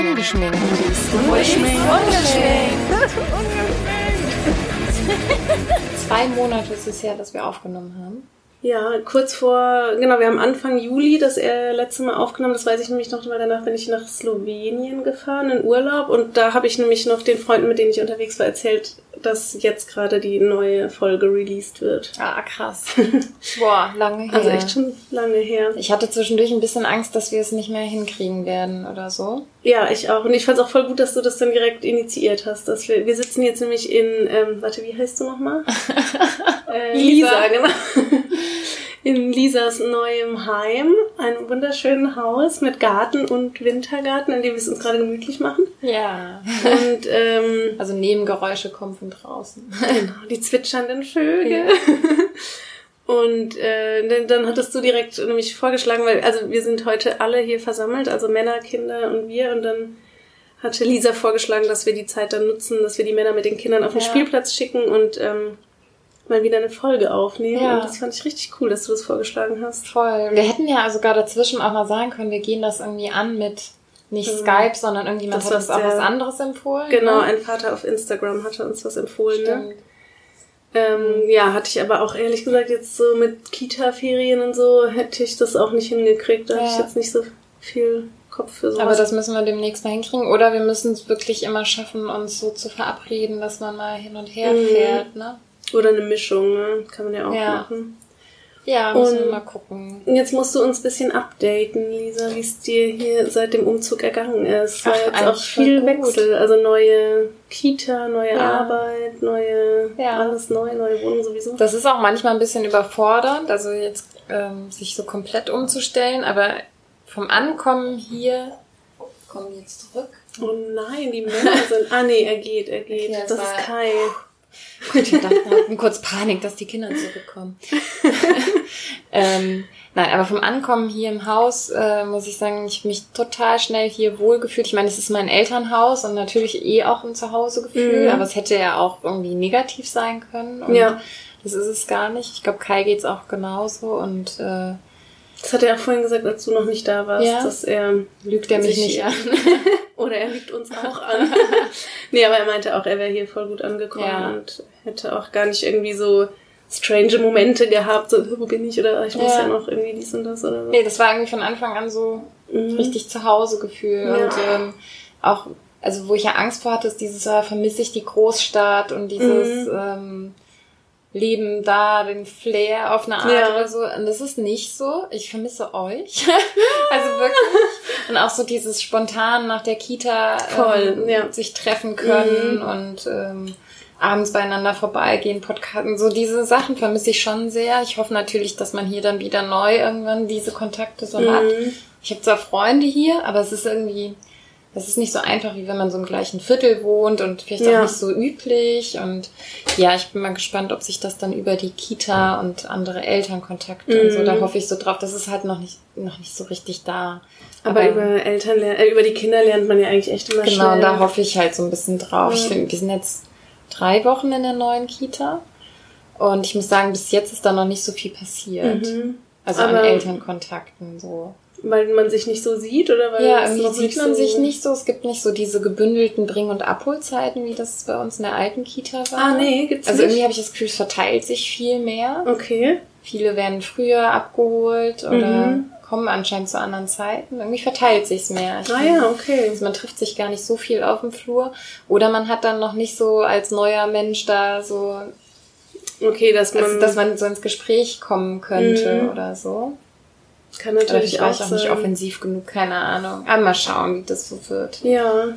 Ungeschminkt. Ungeschminkt. Ungeschminkt. Zwei Monate ist es her, dass wir aufgenommen haben. Ja, kurz vor, genau, wir haben Anfang Juli das er letzte Mal aufgenommen. Das weiß ich nämlich noch, weil danach bin ich nach Slowenien gefahren in Urlaub und da habe ich nämlich noch den Freunden, mit denen ich unterwegs war, erzählt, dass jetzt gerade die neue Folge released wird. Ah, krass. Boah, lange her. Also echt schon lange her. Ich hatte zwischendurch ein bisschen Angst, dass wir es nicht mehr hinkriegen werden oder so. Ja, ich auch. Und ich fand es auch voll gut, dass du das dann direkt initiiert hast. Dass wir, wir sitzen jetzt nämlich in, ähm, warte, wie heißt du nochmal? äh, Lisa, genau. in Lisas neuem Heim, einem wunderschönen Haus mit Garten und Wintergarten, in dem wir es uns gerade gemütlich machen. Ja. Und ähm, Also Nebengeräusche kommen von draußen. genau, die zwitschernden Vögel. Und äh, dann, dann hattest du direkt nämlich vorgeschlagen, weil also wir sind heute alle hier versammelt, also Männer, Kinder und wir. Und dann hatte Lisa vorgeschlagen, dass wir die Zeit dann nutzen, dass wir die Männer mit den Kindern auf den Ja. Spielplatz schicken und ähm, mal wieder eine Folge aufnehmen. Ja. Und das fand ich richtig cool, dass du das vorgeschlagen hast. Voll. Wir hätten ja sogar dazwischen auch mal sagen können, wir gehen das irgendwie an mit nicht Mhm. Skype, sondern irgendjemand Das hat uns auch was der- anderes empfohlen. Genau, ne? ein Vater auf Instagram hatte uns was empfohlen. Ne? Stimmt. Ähm, ja, hatte ich aber auch ehrlich gesagt jetzt so mit Kita-Ferien und so hätte ich das auch nicht hingekriegt. Da habe ich Ja. jetzt nicht so viel Kopf für sowas. Aber das müssen wir demnächst mal hinkriegen. Oder wir müssen es wirklich immer schaffen, uns so zu verabreden, dass man mal hin und her Mhm. fährt, ne? Oder eine Mischung, ne? Kann man ja auch Ja. machen. Ja, müssen Und- wir mal gucken. Und Jetzt musst du uns ein bisschen updaten, Lisa, wie es dir hier seit dem Umzug ergangen ist. War Ach, jetzt auch viel. Wechsel. Also neue Kita, neue Ja. Arbeit, neue, Ja. alles neu, neue Wohnung sowieso. Das ist auch manchmal ein bisschen überfordernd, also jetzt ähm, sich so komplett umzustellen, aber vom Ankommen hier kommen wir jetzt zurück. Oh nein, die Männer sind. Ah nee, er geht, er geht. Okay, das das ist war- Kai. Gut, wir dachten, hatten kurz Panik, dass die Kinder zurückkommen. ähm, nein, aber vom Ankommen hier im Haus äh, muss ich sagen, ich habe mich total schnell hier wohlgefühlt. Ich meine, es ist mein Elternhaus und natürlich eh auch ein Zuhausegefühl, Mhm. aber es hätte ja auch irgendwie negativ sein können. Und Ja. Das ist es gar nicht. Ich glaube, Kai geht's auch genauso und äh, Das hat er auch vorhin gesagt, als du noch nicht da warst, Ja. dass er lügt er mich nicht an. Oder er lügt uns auch an. nee, aber er meinte auch, er wäre hier voll gut angekommen Ja. und hätte auch gar nicht irgendwie so strange Momente gehabt, so, wo bin ich oder ich muss Ja. ja, noch irgendwie dies und das oder so. Nee, das war irgendwie von Anfang an so Mhm. richtig Zuhausegefühl. Ja. Und ähm, auch, also wo ich ja Angst vor hatte, ist dieses, ah, vermisse ich die Großstadt und dieses Mhm. ähm, Leben da, den Flair auf eine Art Ja. oder so. Und das ist nicht so. Ich vermisse euch. also wirklich. Und auch so dieses spontan nach der Kita Voll, ähm, ja. sich treffen können Mhm. und ähm, abends beieinander vorbeigehen, Podcasten. So diese Sachen vermisse ich schon sehr. Ich hoffe natürlich, dass man hier dann wieder neu irgendwann diese Kontakte so hat. Mhm. Ich habe zwar Freunde hier, aber es ist irgendwie, das ist nicht so einfach, wie wenn man so im gleichen Viertel wohnt und vielleicht Ja. auch nicht so üblich. Und ja, ich bin mal gespannt, ob sich das dann über die Kita und andere Elternkontakte und so, Mhm. da hoffe ich so drauf. Das ist halt noch nicht, noch nicht so richtig da. Aber, über Eltern äh, über die Kinder lernt man ja eigentlich echt immer Genau, schnell. da hoffe ich halt so ein bisschen drauf. Ich Ja. finde, wir sind jetzt drei Wochen in der neuen Kita. Und ich muss sagen, bis jetzt ist da noch nicht so viel passiert. Mhm. Also an Aber- Elternkontakten so. Weil man sich nicht so sieht oder weil Ja, es irgendwie sieht nicht man so sich nicht so. Es gibt nicht so diese gebündelten Bring- und Abholzeiten, wie das bei uns in der alten Kita war. Ah, nee, gibt's Also nicht. irgendwie habe ich das Gefühl, es verteilt sich viel mehr. Okay. Viele werden früher abgeholt oder Mhm. kommen anscheinend zu anderen Zeiten. Irgendwie verteilt sich's mehr. Ich Ah finde, ja, okay. Also man trifft sich gar nicht so viel auf dem Flur. Oder man hat dann noch nicht so als neuer Mensch da so, Okay, dass man, also, dass man so ins Gespräch kommen könnte Mhm. oder so. Kann Oder natürlich ich auch auch nicht offensiv genug, keine Ahnung. Aber mal schauen, wie das so wird. Ja,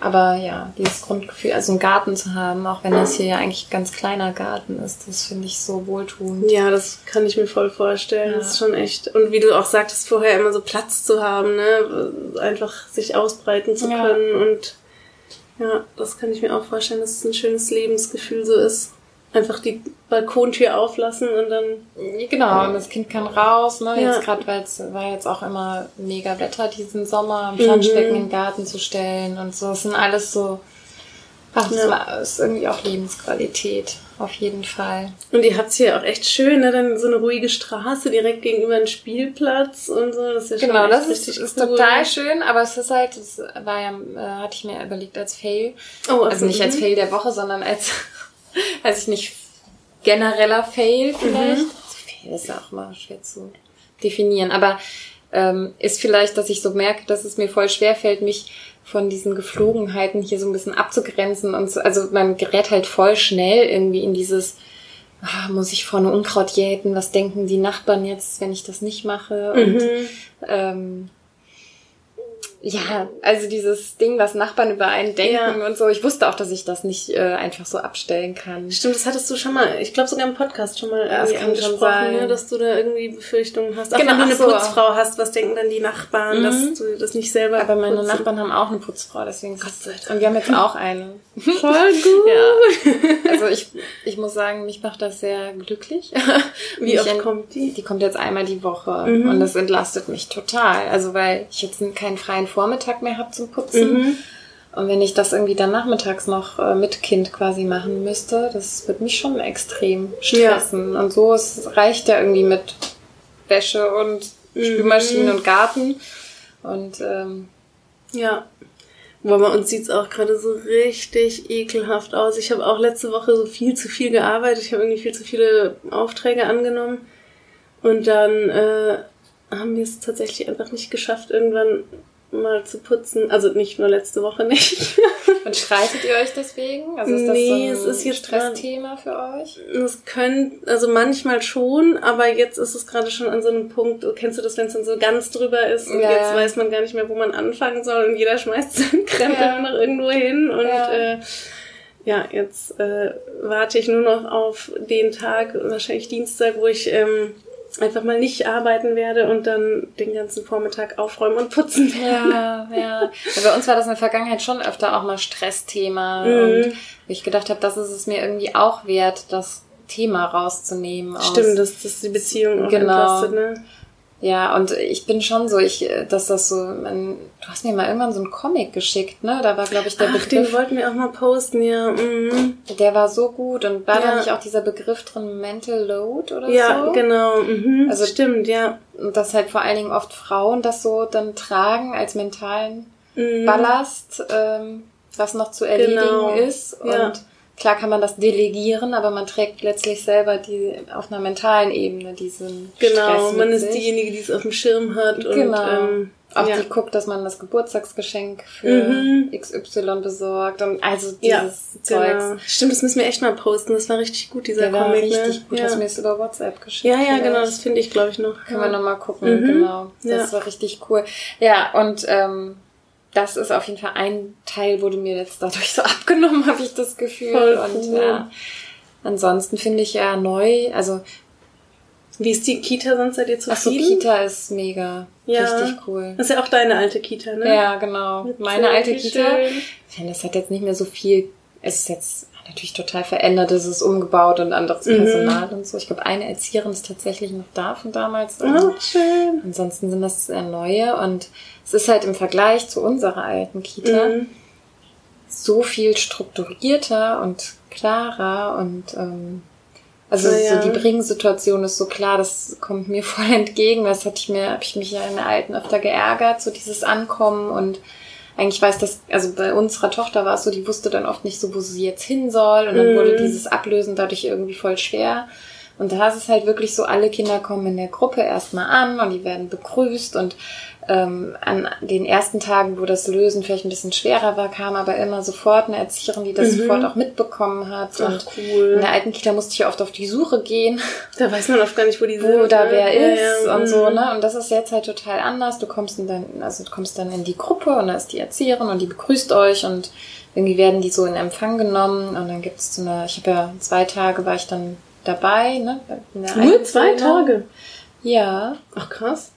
Aber ja, dieses Grundgefühl, also einen Garten zu haben, auch wenn das hier ja eigentlich ein ganz kleiner Garten ist, das finde ich so wohltuend. ja, das kann ich mir voll vorstellen. Ja. Das ist schon echt. Und wie du auch sagtest, vorher immer so Platz zu haben, ne? Einfach sich ausbreiten zu Ja. können. Und ja, das kann ich mir auch vorstellen, dass es ein schönes Lebensgefühl so ist. Einfach die Balkontür auflassen und dann. Genau, und das Kind kann raus, ne? Ja. Jetzt gerade, weil es war jetzt auch immer mega Wetter diesen Sommer, ein Planschbecken Mhm. in den Garten zu stellen und so. Das sind alles so Ach, das ja. ist irgendwie auch Lebensqualität, auf jeden Fall. Und ihr habt hier auch echt schön, ne? Dann so eine ruhige Straße direkt gegenüber einem Spielplatz und so. Das ist ja genau, das ist, ist cool. total schön, aber es ist halt, das war ja, äh, hatte ich mir überlegt als Fail. Oh, also nicht als mhm. Fail der Woche, sondern als, als ich nicht genereller Fail vielleicht. Mhm. Fail ist ja auch mal schwer zu definieren, aber ähm, ist vielleicht, dass ich so merke, dass es mir voll schwer fällt, mich von diesen Geflogenheiten hier so ein bisschen abzugrenzen und so, also man gerät halt voll schnell irgendwie in dieses, ah, muss ich vorne Unkraut jäten, was denken die Nachbarn jetzt, wenn ich das nicht mache und mhm. ähm, ja, also dieses Ding, was Nachbarn über einen denken ja. und so. Ich wusste auch, dass ich das nicht äh, einfach so abstellen kann. Stimmt, das hattest du schon mal, ich glaube sogar im Podcast schon mal ja, das kann schon sein. Ne, dass du da irgendwie Befürchtungen hast. Auch genau, wenn du eine so. Putzfrau hast, was denken dann die Nachbarn, mhm. dass du das nicht selber Aber meine putzen. Nachbarn haben auch eine Putzfrau, deswegen Gott sei Dank. Und wir haben jetzt auch eine. Voll gut. ja. Also ich, ich muss sagen, mich macht das sehr glücklich. Wie oft kommt die? Die kommt jetzt einmal die Woche mhm. und das entlastet mich total. Also weil ich jetzt keinen freien Vormittag mehr habe zum Putzen. Mhm. Und wenn ich das irgendwie dann nachmittags noch äh, mit Kind quasi machen müsste, das wird mich schon extrem stressen. Ja. Und so es reicht ja irgendwie mit Wäsche und mhm. Spülmaschinen und Garten. Und ähm, ja. Aber bei uns sieht's auch gerade so richtig ekelhaft aus. Ich habe auch letzte Woche so viel zu viel gearbeitet. Ich habe irgendwie viel zu viele Aufträge angenommen. Und dann äh, haben wir es tatsächlich einfach nicht geschafft, irgendwann mal zu putzen. Also nicht nur letzte Woche nicht. Und streitet ihr euch deswegen? Also ist das nee, so ein es ist jetzt Stressthema für euch? Es können, also manchmal schon, aber jetzt ist es gerade schon an so einem Punkt, kennst du das, wenn es dann so ganz drüber ist und ja, jetzt weiß man gar nicht mehr, wo man anfangen soll und jeder schmeißt seinen Krempel ja. noch irgendwo hin und ja. äh, ja, jetzt äh, warte ich nur noch auf den Tag, wahrscheinlich Dienstag, wo ich ähm, einfach mal nicht arbeiten werde und dann den ganzen Vormittag aufräumen und putzen werde. Ja, ja. Bei uns war das in der Vergangenheit schon öfter auch mal Stressthema mhm. und ich gedacht habe, das ist es mir irgendwie auch wert, das Thema rauszunehmen. Stimmt, dass das die Beziehung auch genau. entlastet, ne? Ja, und ich bin schon so, ich, dass das so, man, du hast mir mal irgendwann so einen Comic geschickt, ne? Da war, glaube ich, der Ach, Begriff. den wollten wir auch mal posten, ja. Mhm. Der war so gut und war ja. da nicht auch dieser Begriff drin, Mental Load oder ja, so? Ja, genau. Mhm. Also stimmt, ja. Und dass halt vor allen Dingen oft Frauen das so dann tragen als mentalen mhm. Ballast, ähm, was noch zu erledigen genau. ist. Und ja Klar kann man das delegieren, aber man trägt letztlich selber die auf einer mentalen Ebene diesen Genau, Stress man ist sich. diejenige, die es auf dem Schirm hat genau. und ähm, auch ja. die guckt, dass man das Geburtstagsgeschenk für mhm. XY besorgt und also dieses ja, Zeugs. Genau. Stimmt, das müssen wir echt mal posten. Das war richtig gut, dieser Der Comic. War richtig ne? gut, ja. du mir es über WhatsApp geschickt. Ja, ja, genau, das finde ich, glaube ich, noch. Können wir nochmal gucken, mhm. genau. Das ja. war richtig cool. Ja, und ähm, das ist auf jeden Fall ein Teil, du mir jetzt dadurch so abgenommen, habe ich das Gefühl. Voll cool. Und ja, ansonsten finde ich ja neu, also wie ist die Kita sonst seid ihr zufrieden? Achso, Kita ist mega. Ja. Richtig cool. Das ist ja auch deine alte Kita, ne? Ja, genau. Mit Meine alte Kita. Schön. Das hat jetzt nicht mehr so viel, es ist jetzt natürlich total verändert, es ist umgebaut und anderes mhm. Personal und so. Ich glaube, eine Erzieherin ist tatsächlich noch da von damals. Oh, schön. Ansonsten sind das neue und es ist halt im Vergleich zu unserer alten Kita mhm. so viel strukturierter und klarer und ähm, also ja. so die Bringensituation ist so klar, das kommt mir voll entgegen. Das hatte ich mir, habe ich mich ja in der alten öfter geärgert, so dieses Ankommen und eigentlich weiß das, also bei unserer Tochter war es so, die wusste dann oft nicht so, wo sie jetzt hin soll und dann mm. wurde dieses Ablösen dadurch irgendwie voll schwer. Und da ist es halt wirklich so, alle Kinder kommen in der Gruppe erstmal an und die werden begrüßt und ähm, an den ersten Tagen, wo das Lösen vielleicht ein bisschen schwerer war, kam aber immer sofort eine Erzieherin, die das mhm. sofort auch mitbekommen hat. Ach, und cool. in der alten Kita musste ich oft auf die Suche gehen. Da weiß man oft gar nicht, wo die sind. Wo da ne? wer ist ja, und so, mhm. ne? Und das ist jetzt halt total anders. Du kommst in dann, also du kommst dann in die Gruppe und da ist die Erzieherin und die begrüßt euch und irgendwie werden die so in Empfang genommen und dann gibt's so eine, ich habe ja zwei Tage war ich dann dabei, ne? Nur zwei Tage? Ja. Ach krass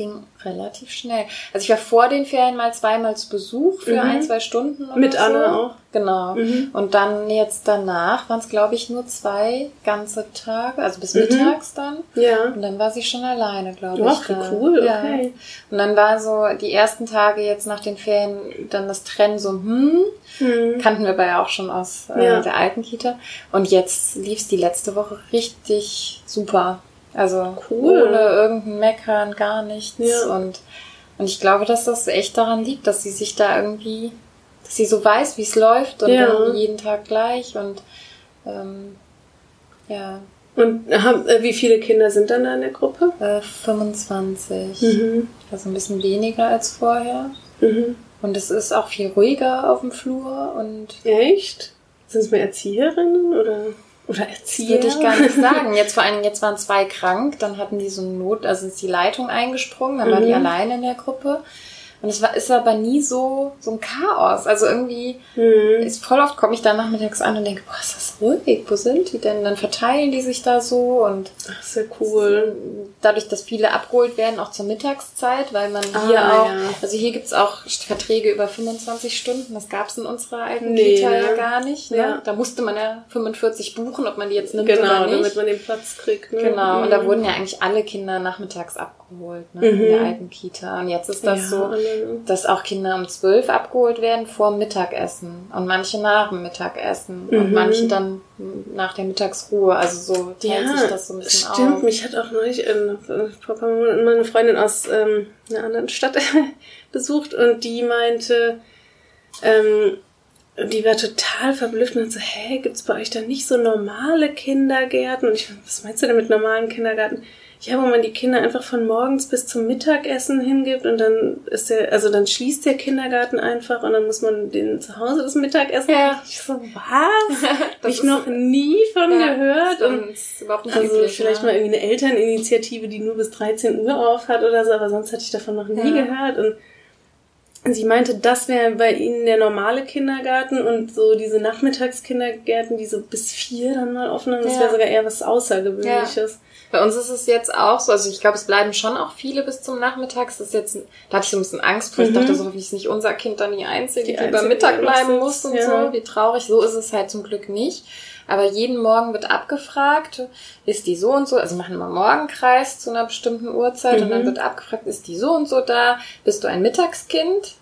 ging relativ schnell. Also ich war vor den Ferien mal zweimal zu Besuch für mhm. ein, zwei Stunden. Oder Mit so. Anna auch. Genau. Mhm. Und dann jetzt danach waren es, glaube ich, nur zwei ganze Tage, also bis mhm. mittags dann. Ja. Und dann war sie schon alleine, glaube ich. Ach, cool, ja. okay. Und dann war so die ersten Tage jetzt nach den Ferien dann das Trennen so, hm, mhm. kannten wir bei auch schon aus äh, ja. der alten Kita. Und jetzt lief es die letzte Woche richtig super. Also cool. ohne irgendein Meckern, gar nichts. Ja. Und, und ich glaube, dass das echt daran liegt, dass sie sich da irgendwie, dass sie so weiß, wie es läuft und ja. jeden Tag gleich und ähm, ja. Und haben, äh, wie viele Kinder sind dann da in der Gruppe? Äh, 25. Mhm. Also ein bisschen weniger als vorher. Mhm. Und es ist auch viel ruhiger auf dem Flur und. Echt? Sind es mehr Erzieherinnen oder? Oder Erzieher? Würde ich gar nicht sagen. Jetzt vor allem, jetzt waren zwei krank, dann hatten die so eine Not, also ist die Leitung eingesprungen, dann mhm. war die mhm. alleine in der Gruppe. Und es war, ist aber nie so, so ein Chaos. Also irgendwie mhm. ist voll oft komme ich dann nachmittags an und denke, boah, ist das ruhig? Wo sind die denn? Dann verteilen die sich da so und. Ach, sehr cool. Dadurch, dass viele abgeholt werden, auch zur Mittagszeit, weil man ah, hier auch, ja. also hier gibt's auch Verträge über 25 Stunden. Das gab's in unserer alten nee, Kita ja gar nicht. Ne? Ja. Da musste man ja 45 buchen, ob man die jetzt nimmt genau, oder nicht. Genau, damit man den Platz kriegt. Ne? Genau. Mhm. Und da mhm. wurden ja eigentlich alle Kinder nachmittags abgeholt, ne? Mhm. In der alten Kita. Und jetzt ist das so, dass auch Kinder um zwölf abgeholt werden vor Mittagessen und manche nach dem Mittagessen mhm. und manche dann nach der Mittagsruhe. Also so teilt ja, sich das so ein bisschen stimmt. auf. Mich hat auch neulich äh, meine Freundin aus ähm, einer anderen Stadt besucht und die meinte, ähm, die war total verblüfft und so, hä, gibt's bei euch da nicht so normale Kindergärten? Und ich, was meinst du denn mit normalen Kindergarten? Ja, wo man die Kinder einfach von morgens bis zum Mittagessen hingibt und dann ist der, also dann schließt der Kindergarten einfach und dann muss man den zu Hause das Mittagessen. Ja. Ich so, was? Hab ich noch nie von ja, gehört. Und überhaupt nicht also üblich, vielleicht ja. mal irgendwie eine Elterninitiative, die nur bis 13 Uhr auf hat oder so, aber sonst hatte ich davon noch nie ja. gehört. Und sie meinte, das wäre bei ihnen der normale Kindergarten und so diese Nachmittagskindergärten, die so bis vier dann mal offen haben, das wäre sogar eher was Außergewöhnliches. Bei uns ist es jetzt auch so, also ich glaube, es bleiben schon auch viele bis zum Nachmittag. Das ist jetzt, da hatte ich so ein bisschen Angst vor. Ich dachte, mhm. so hoffentlich ist nicht unser Kind dann die Einzige, die, die über Mittag bleiben muss und ja. so. Wie traurig. So ist es halt zum Glück nicht. Aber jeden Morgen wird abgefragt, ist die so und so, also machen wir Morgenkreis zu einer bestimmten Uhrzeit mhm. und dann mhm. wird abgefragt, ist die so und so da? Bist du ein Mittagskind?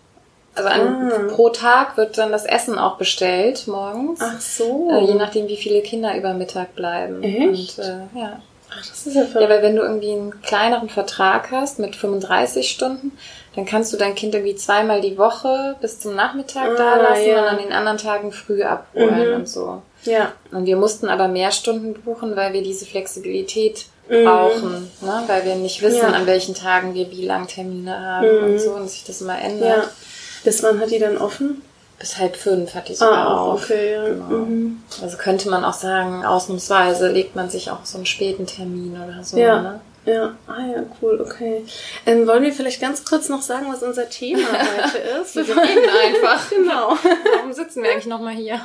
Also ein, ah. pro Tag wird dann das Essen auch bestellt morgens. Ach so. Äh, je nachdem, wie viele Kinder über Mittag bleiben. Echt? Und, äh, ja. Ach, das ist ja verrückt. Ja, weil wenn du irgendwie einen kleineren Vertrag hast mit 35 Stunden, dann kannst du dein Kind irgendwie zweimal die Woche bis zum Nachmittag ah, da lassen ja. und an den anderen Tagen früh abholen mhm. und so. Ja. Und wir mussten aber mehr Stunden buchen, weil wir diese Flexibilität mhm. brauchen, ne? weil wir nicht wissen, ja. an welchen Tagen wir wie lang Termine haben mhm. und so und sich das immer ändert. Ja. Bis wann hat die dann offen? Bis halb fünf hat die sogar ah, auf. okay, ja. Genau. Mhm. Also könnte man auch sagen, ausnahmsweise legt man sich auch so einen späten Termin oder so. Ja. Ne? Ja, ah ja, cool, okay. Ähm, wollen wir vielleicht ganz kurz noch sagen, was unser Thema heute ist? wir reden einfach. genau. Warum sitzen wir eigentlich nochmal hier?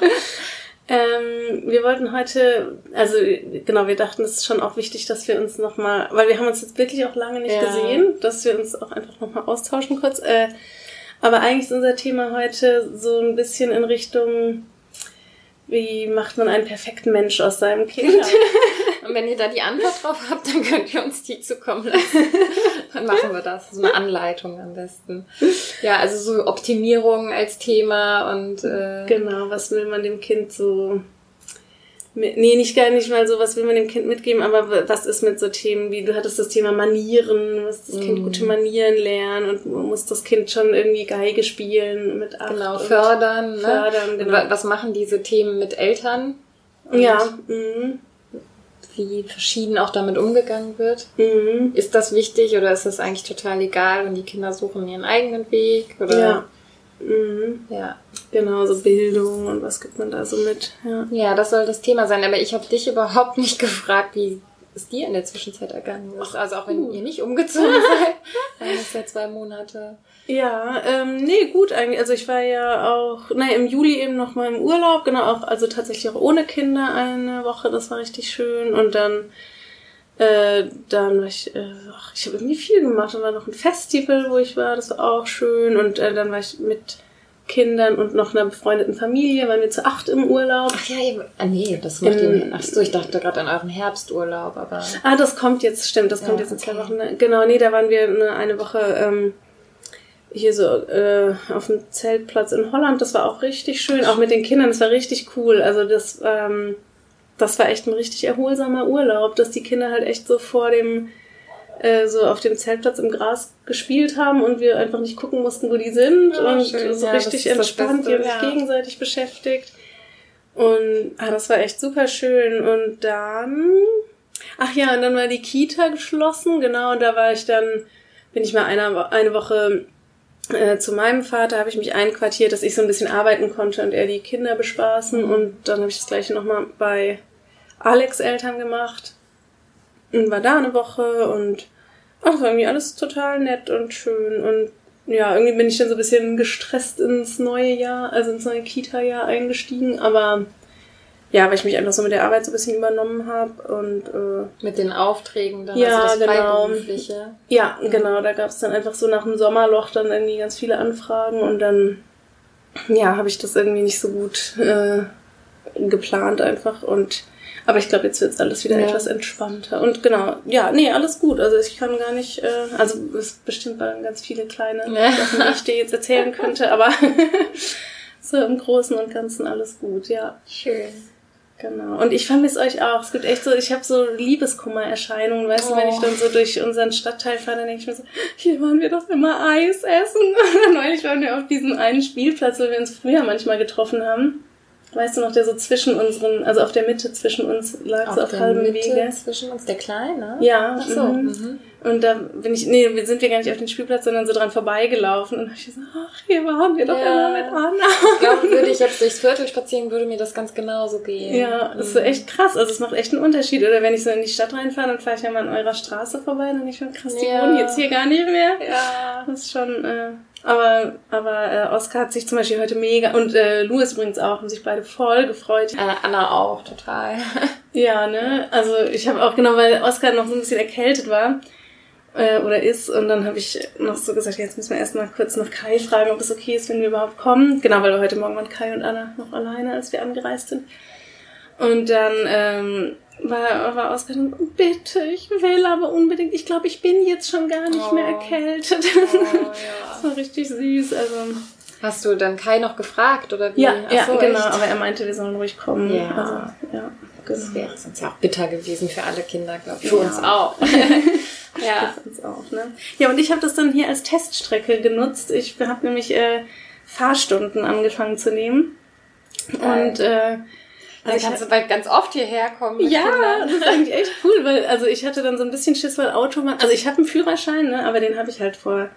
Ähm, wir wollten heute, also genau, wir dachten, es ist schon auch wichtig, dass wir uns nochmal, weil wir haben uns jetzt wirklich auch lange nicht ja. gesehen, dass wir uns auch einfach nochmal austauschen kurz. Äh, aber eigentlich ist unser Thema heute so ein bisschen in Richtung, wie macht man einen perfekten Mensch aus seinem Kind? Genau. Und wenn ihr da die Antwort drauf habt, dann könnt ihr uns die zukommen lassen. Dann machen wir das. So eine Anleitung am besten. Ja, also so Optimierung als Thema und äh, genau, was will man dem Kind so Nee, nicht gar nicht mal so, was will man dem Kind mitgeben, aber was ist mit so Themen wie, du hattest das Thema Manieren, muss das Kind mm. gute Manieren lernen und muss das Kind schon irgendwie Geige spielen mit acht Genau, fördern. Ne? Fördern, genau. Was machen diese Themen mit Eltern? Und ja. Mhm. Wie verschieden auch damit umgegangen wird. Mhm. Ist das wichtig oder ist das eigentlich total egal und die Kinder suchen ihren eigenen Weg? Oder? Ja. Mhm. Ja. Genau, so Bildung und was gibt man da so mit. Ja, ja das soll das Thema sein. Aber ich habe dich überhaupt nicht gefragt, wie es dir in der Zwischenzeit ergangen ist. Also auch wenn uh. ihr nicht umgezogen seid. Dann ist ja zwei Monate. Ja, ähm, nee, gut eigentlich. Also ich war ja auch, naja, im Juli eben noch mal im Urlaub, genau, auch, also tatsächlich auch ohne Kinder eine Woche, das war richtig schön. Und dann Äh, dann war ich, äh, ach, ich habe irgendwie viel gemacht. Dann war noch ein Festival, wo ich war, das war auch schön. Und äh, dann war ich mit Kindern und noch einer befreundeten Familie, waren wir zu acht im Urlaub. Ach ja, ihr, ah, nee, das macht ihr, ach so, ich dachte gerade an euren Herbsturlaub, aber. Ah, das kommt jetzt, stimmt, das kommt ja, jetzt in zwei Wochen. Genau, nee, da waren wir eine, eine Woche ähm, hier so äh, auf dem Zeltplatz in Holland. Das war auch richtig schön, auch mit den Kindern, das war richtig cool. Also das, ähm, das war echt ein richtig erholsamer Urlaub, dass die Kinder halt echt so vor dem äh, so auf dem Zeltplatz im Gras gespielt haben und wir einfach nicht gucken mussten, wo die sind oh, und schön. so ja, richtig entspannt, die haben sich gegenseitig beschäftigt. Und ah, das war echt super schön. Und dann, ach ja, und dann war die Kita geschlossen, genau, und da war ich dann, bin ich mal eine, eine Woche äh, zu meinem Vater, habe ich mich einquartiert, dass ich so ein bisschen arbeiten konnte und er die Kinder bespaßen. Und dann habe ich das gleiche nochmal bei Alex Eltern gemacht und war da eine Woche und ach, das war irgendwie alles total nett und schön und ja, irgendwie bin ich dann so ein bisschen gestresst ins neue Jahr, also ins neue Kita-Jahr eingestiegen, aber ja, weil ich mich einfach so mit der Arbeit so ein bisschen übernommen habe und äh, mit den Aufträgen dann, ja, also das genau. Ja, genau, da gab es dann einfach so nach dem Sommerloch dann irgendwie ganz viele Anfragen und dann ja, habe ich das irgendwie nicht so gut äh, geplant einfach und aber ich glaube, jetzt wird alles wieder ja. etwas entspannter. Und genau, ja, nee, alles gut. Also ich kann gar nicht, äh, also es bestimmt waren ganz viele kleine ja. Sachen, die ich dir jetzt erzählen könnte, aber so im Großen und Ganzen alles gut, ja. Schön. Genau. Und ich vermisse euch auch. Es gibt echt so, ich habe so Liebeskummer-Erscheinungen, weißt oh. du, wenn ich dann so durch unseren Stadtteil fahre, dann denke ich mir so, hier waren wir doch immer Eis essen. Neulich waren wir auf diesem einen Spielplatz, wo wir uns früher manchmal getroffen haben. Weißt du noch, der so zwischen unseren, also auf der Mitte zwischen uns lag, auf so auf halbem Mitte Wege. Zwischen uns, der Kleine? Ja. Ach so. Mhm. Mhm. Und da bin ich, nee, sind wir gar nicht auf den Spielplatz, sondern so dran vorbeigelaufen. Und ich gesagt, ach, hier waren wir doch ja. immer mit Anna. Ich glaube, würde ich jetzt durchs Viertel spazieren, würde mir das ganz genauso gehen. Ja, das ist so mhm. echt krass. Also es macht echt einen Unterschied. Oder wenn ich so in die Stadt reinfahre, dann fahre ich ja mal an eurer Straße vorbei, dann denke ich mir, krass, die ja. wohnen jetzt hier gar nicht mehr. Ja. Das ist schon, äh, aber, aber äh, Oscar hat sich zum Beispiel heute mega und äh, Louis übrigens auch, haben sich beide voll gefreut. Anna, Anna auch, total. ja, ne? Also ich habe auch genau, weil Oscar noch so ein bisschen erkältet war äh, oder ist und dann habe ich noch so gesagt, jetzt müssen wir erstmal kurz nach Kai fragen, ob es okay ist, wenn wir überhaupt kommen. Genau, weil wir heute Morgen waren Kai und Anna noch alleine, als wir angereist sind. Und dann ähm, war, war dann, bitte, ich will aber unbedingt, ich glaube, ich bin jetzt schon gar nicht oh. mehr erkältet. Oh, ja. das war richtig süß. Also, Hast du dann Kai noch gefragt oder wie? Ja, Ach ja so, genau, echt? aber er meinte, wir sollen ruhig kommen. Ja, also, ja genau. Das wäre sonst ja auch bitter gewesen für alle Kinder, glaube ich. Für ja. uns auch. ja. Für uns auch, ne? Ja, und ich habe das dann hier als Teststrecke genutzt. Ich habe nämlich äh, Fahrstunden angefangen zu nehmen. Und äh, also da kannst du bald ganz oft hierher kommen. ja, Kindern. das ist eigentlich echt cool, weil also ich hatte dann so ein bisschen Schiss, weil Autobahn, also ich habe einen Führerschein, ne, aber den habe ich halt vor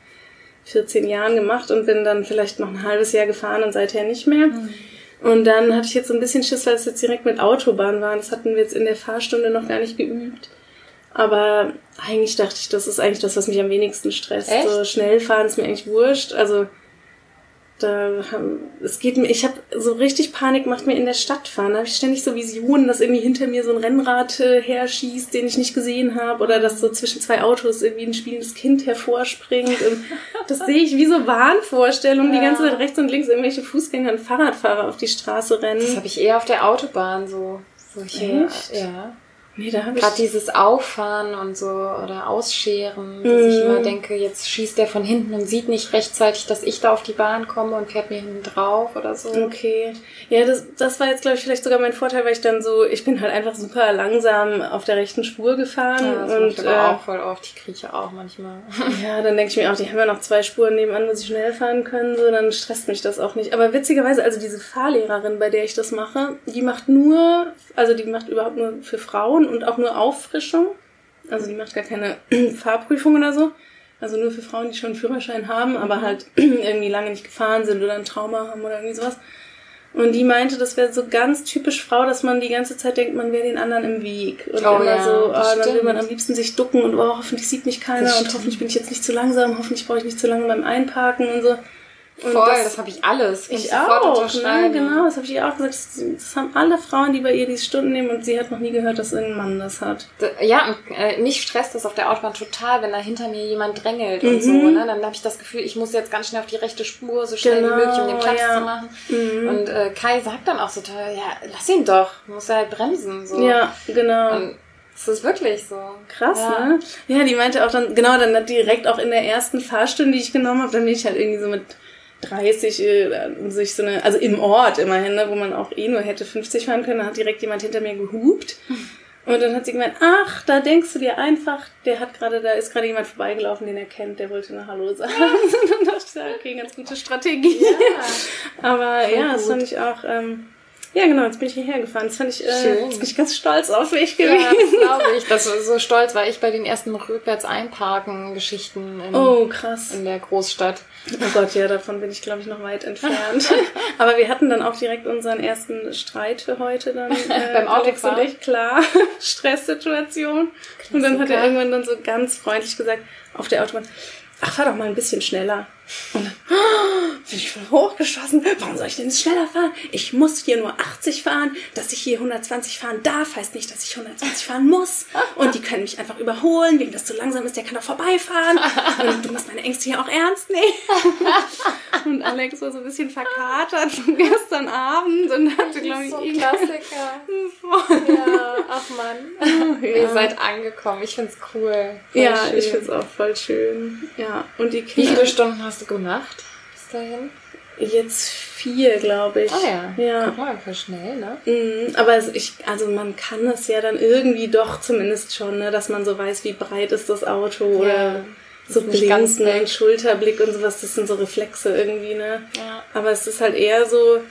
14 Jahren gemacht und bin dann vielleicht noch ein halbes Jahr gefahren und seither nicht mehr. Mhm. Und dann hatte ich jetzt so ein bisschen Schiss, weil es jetzt direkt mit Autobahn war. Das hatten wir jetzt in der Fahrstunde noch gar nicht geübt. Aber eigentlich dachte ich, das ist eigentlich das, was mich am wenigsten stresst. Echt? So schnell fahren ist mir eigentlich wurscht. Also da es geht mir, ich habe so richtig Panik macht mir in der Stadt fahren. Da habe ich ständig so Visionen, dass irgendwie hinter mir so ein Rennrad äh, herschießt, den ich nicht gesehen habe, oder dass so zwischen zwei Autos irgendwie ein spielendes Kind hervorspringt. Und das sehe ich wie so Wahnvorstellungen, ja. die ganze Zeit rechts und links irgendwelche Fußgänger und Fahrradfahrer auf die Straße rennen. Das habe ich eher auf der Autobahn so. Solche, Echt? Ja. Nee, da habe ich. Gerade dieses Auffahren und so oder Ausscheren, dass mm. ich immer denke, jetzt schießt der von hinten und sieht nicht rechtzeitig, dass ich da auf die Bahn komme und fährt mir hinten drauf oder so. Okay. Ja, das, das war jetzt, glaube ich, vielleicht sogar mein Vorteil, weil ich dann so, ich bin halt einfach super langsam auf der rechten Spur gefahren. Ja, das und ich aber äh, auch voll oft, die krieche auch manchmal. Ja, dann denke ich mir auch, die haben ja noch zwei Spuren nebenan, wo sie schnell fahren können, so, dann stresst mich das auch nicht. Aber witzigerweise, also diese Fahrlehrerin, bei der ich das mache, die macht nur, also die macht überhaupt nur für Frauen und auch nur Auffrischung. Also die macht gar keine Fahrprüfung oder so. Also nur für Frauen, die schon einen Führerschein haben, aber halt irgendwie lange nicht gefahren sind oder ein Trauma haben oder irgendwie sowas. Und die meinte, das wäre so ganz typisch Frau, dass man die ganze Zeit denkt, man wäre den anderen im Weg. Und oh, immer ja, so, oh, dann will man am liebsten sich ducken und oh, hoffentlich sieht mich keiner und hoffentlich bin ich jetzt nicht zu langsam, hoffentlich brauche ich nicht zu lange beim Einparken und so. Und Voll, das, das habe ich alles. Ich auch, ne? genau, das habe ich auch gesagt. Das haben alle Frauen, die bei ihr diese Stunden nehmen und sie hat noch nie gehört, dass irgendein Mann das hat. Ja, und äh, mich stresst das auf der Autobahn total, wenn da hinter mir jemand drängelt mhm. und so. Ne? Dann habe ich das Gefühl, ich muss jetzt ganz schnell auf die rechte Spur, so schnell genau, wie möglich, um den Platz ja. zu machen. Mhm. Und äh, Kai sagt dann auch so toll, ja, lass ihn doch, muss er halt bremsen. So. Ja, genau. Und das ist wirklich so. Krass, ja. ne? Ja, die meinte auch dann, genau, dann direkt auch in der ersten Fahrstunde, die ich genommen habe, dann bin ich halt irgendwie so mit 30 äh, sich so eine, also im Ort immerhin, ne, wo man auch eh nur hätte 50 fahren können, dann hat direkt jemand hinter mir gehupt. Und dann hat sie gemeint, ach, da denkst du dir einfach, der hat gerade, da ist gerade jemand vorbeigelaufen, den er kennt, der wollte eine Hallo sagen. und dann dachte ich, okay, ganz gute Strategie. Ja. Aber ja, gut. das fand ich auch, ähm, ja, genau, jetzt bin ich hierher gefahren. Das fand ich, äh, Schön. bin ich ganz stolz auf mich gewesen. Ja, glaube ich. Das, so stolz war ich bei den ersten rückwärts einparken Geschichten in, oh, krass. in der Großstadt. Oh Gott, ja, davon bin ich, glaube ich, noch weit entfernt. Aber wir hatten dann auch direkt unseren ersten Streit für heute dann. Äh, Beim Autofahren? echt klar. Stresssituation. Und dann hat er irgendwann dann so ganz freundlich gesagt, auf der Autobahn, ach, fahr doch mal ein bisschen schneller. Und dann oh, bin ich voll hochgeschossen. Warum soll ich denn jetzt schneller fahren? Ich muss hier nur 80 fahren. Dass ich hier 120 fahren darf, heißt nicht, dass ich 120 fahren muss. Und die können mich einfach überholen. Wegen das zu langsam ist, der kann auch vorbeifahren. Und du musst meine Ängste hier auch ernst nehmen. Und Alex war so ein bisschen verkatert von gestern Abend und hatte, glaube ich, so ein Klassiker. ja, ach man. Ja. Ihr seid angekommen. Ich find's cool. Voll ja, schön. ich find's auch voll schön. Ja. Und die Kinder. Wie viele Stunden hast du gemacht bis dahin? Jetzt vier, glaube ich. Ah ja. ja. Guck mal, voll schnell, ne? Mhm, aber ich, also man kann es ja dann irgendwie doch zumindest schon, ne, dass man so weiß, wie breit ist das Auto ja. oder so Blinken und Schulterblick und sowas, das sind so Reflexe irgendwie, ne? Ja. Aber es ist halt eher so,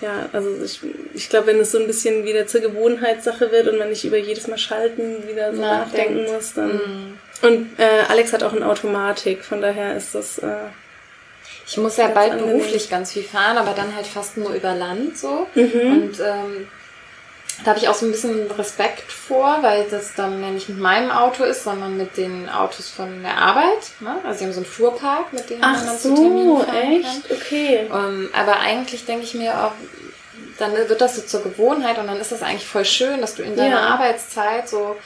ja, also ich, ich glaube, wenn es so ein bisschen wieder zur Gewohnheitssache wird und man nicht über jedes Mal schalten wieder so nachdenken, nachdenken muss, dann. Mhm. Und äh, Alex hat auch eine Automatik, von daher ist das. Äh, ich muss ja bald angenehm. beruflich ganz viel fahren, aber dann halt fast nur über Land so. Mhm. Und ähm, da habe ich auch so ein bisschen Respekt vor, weil das dann ja nicht mit meinem Auto ist, sondern mit den Autos von der Arbeit. Ne? Also sie haben so einen Fuhrpark, mit dem Ach man dann so, zu Terminen fahren echt? Kann. Okay. Um, ähm, aber eigentlich denke ich mir auch, dann wird das so zur Gewohnheit und dann ist das eigentlich voll schön, dass du in deiner ja. Arbeitszeit so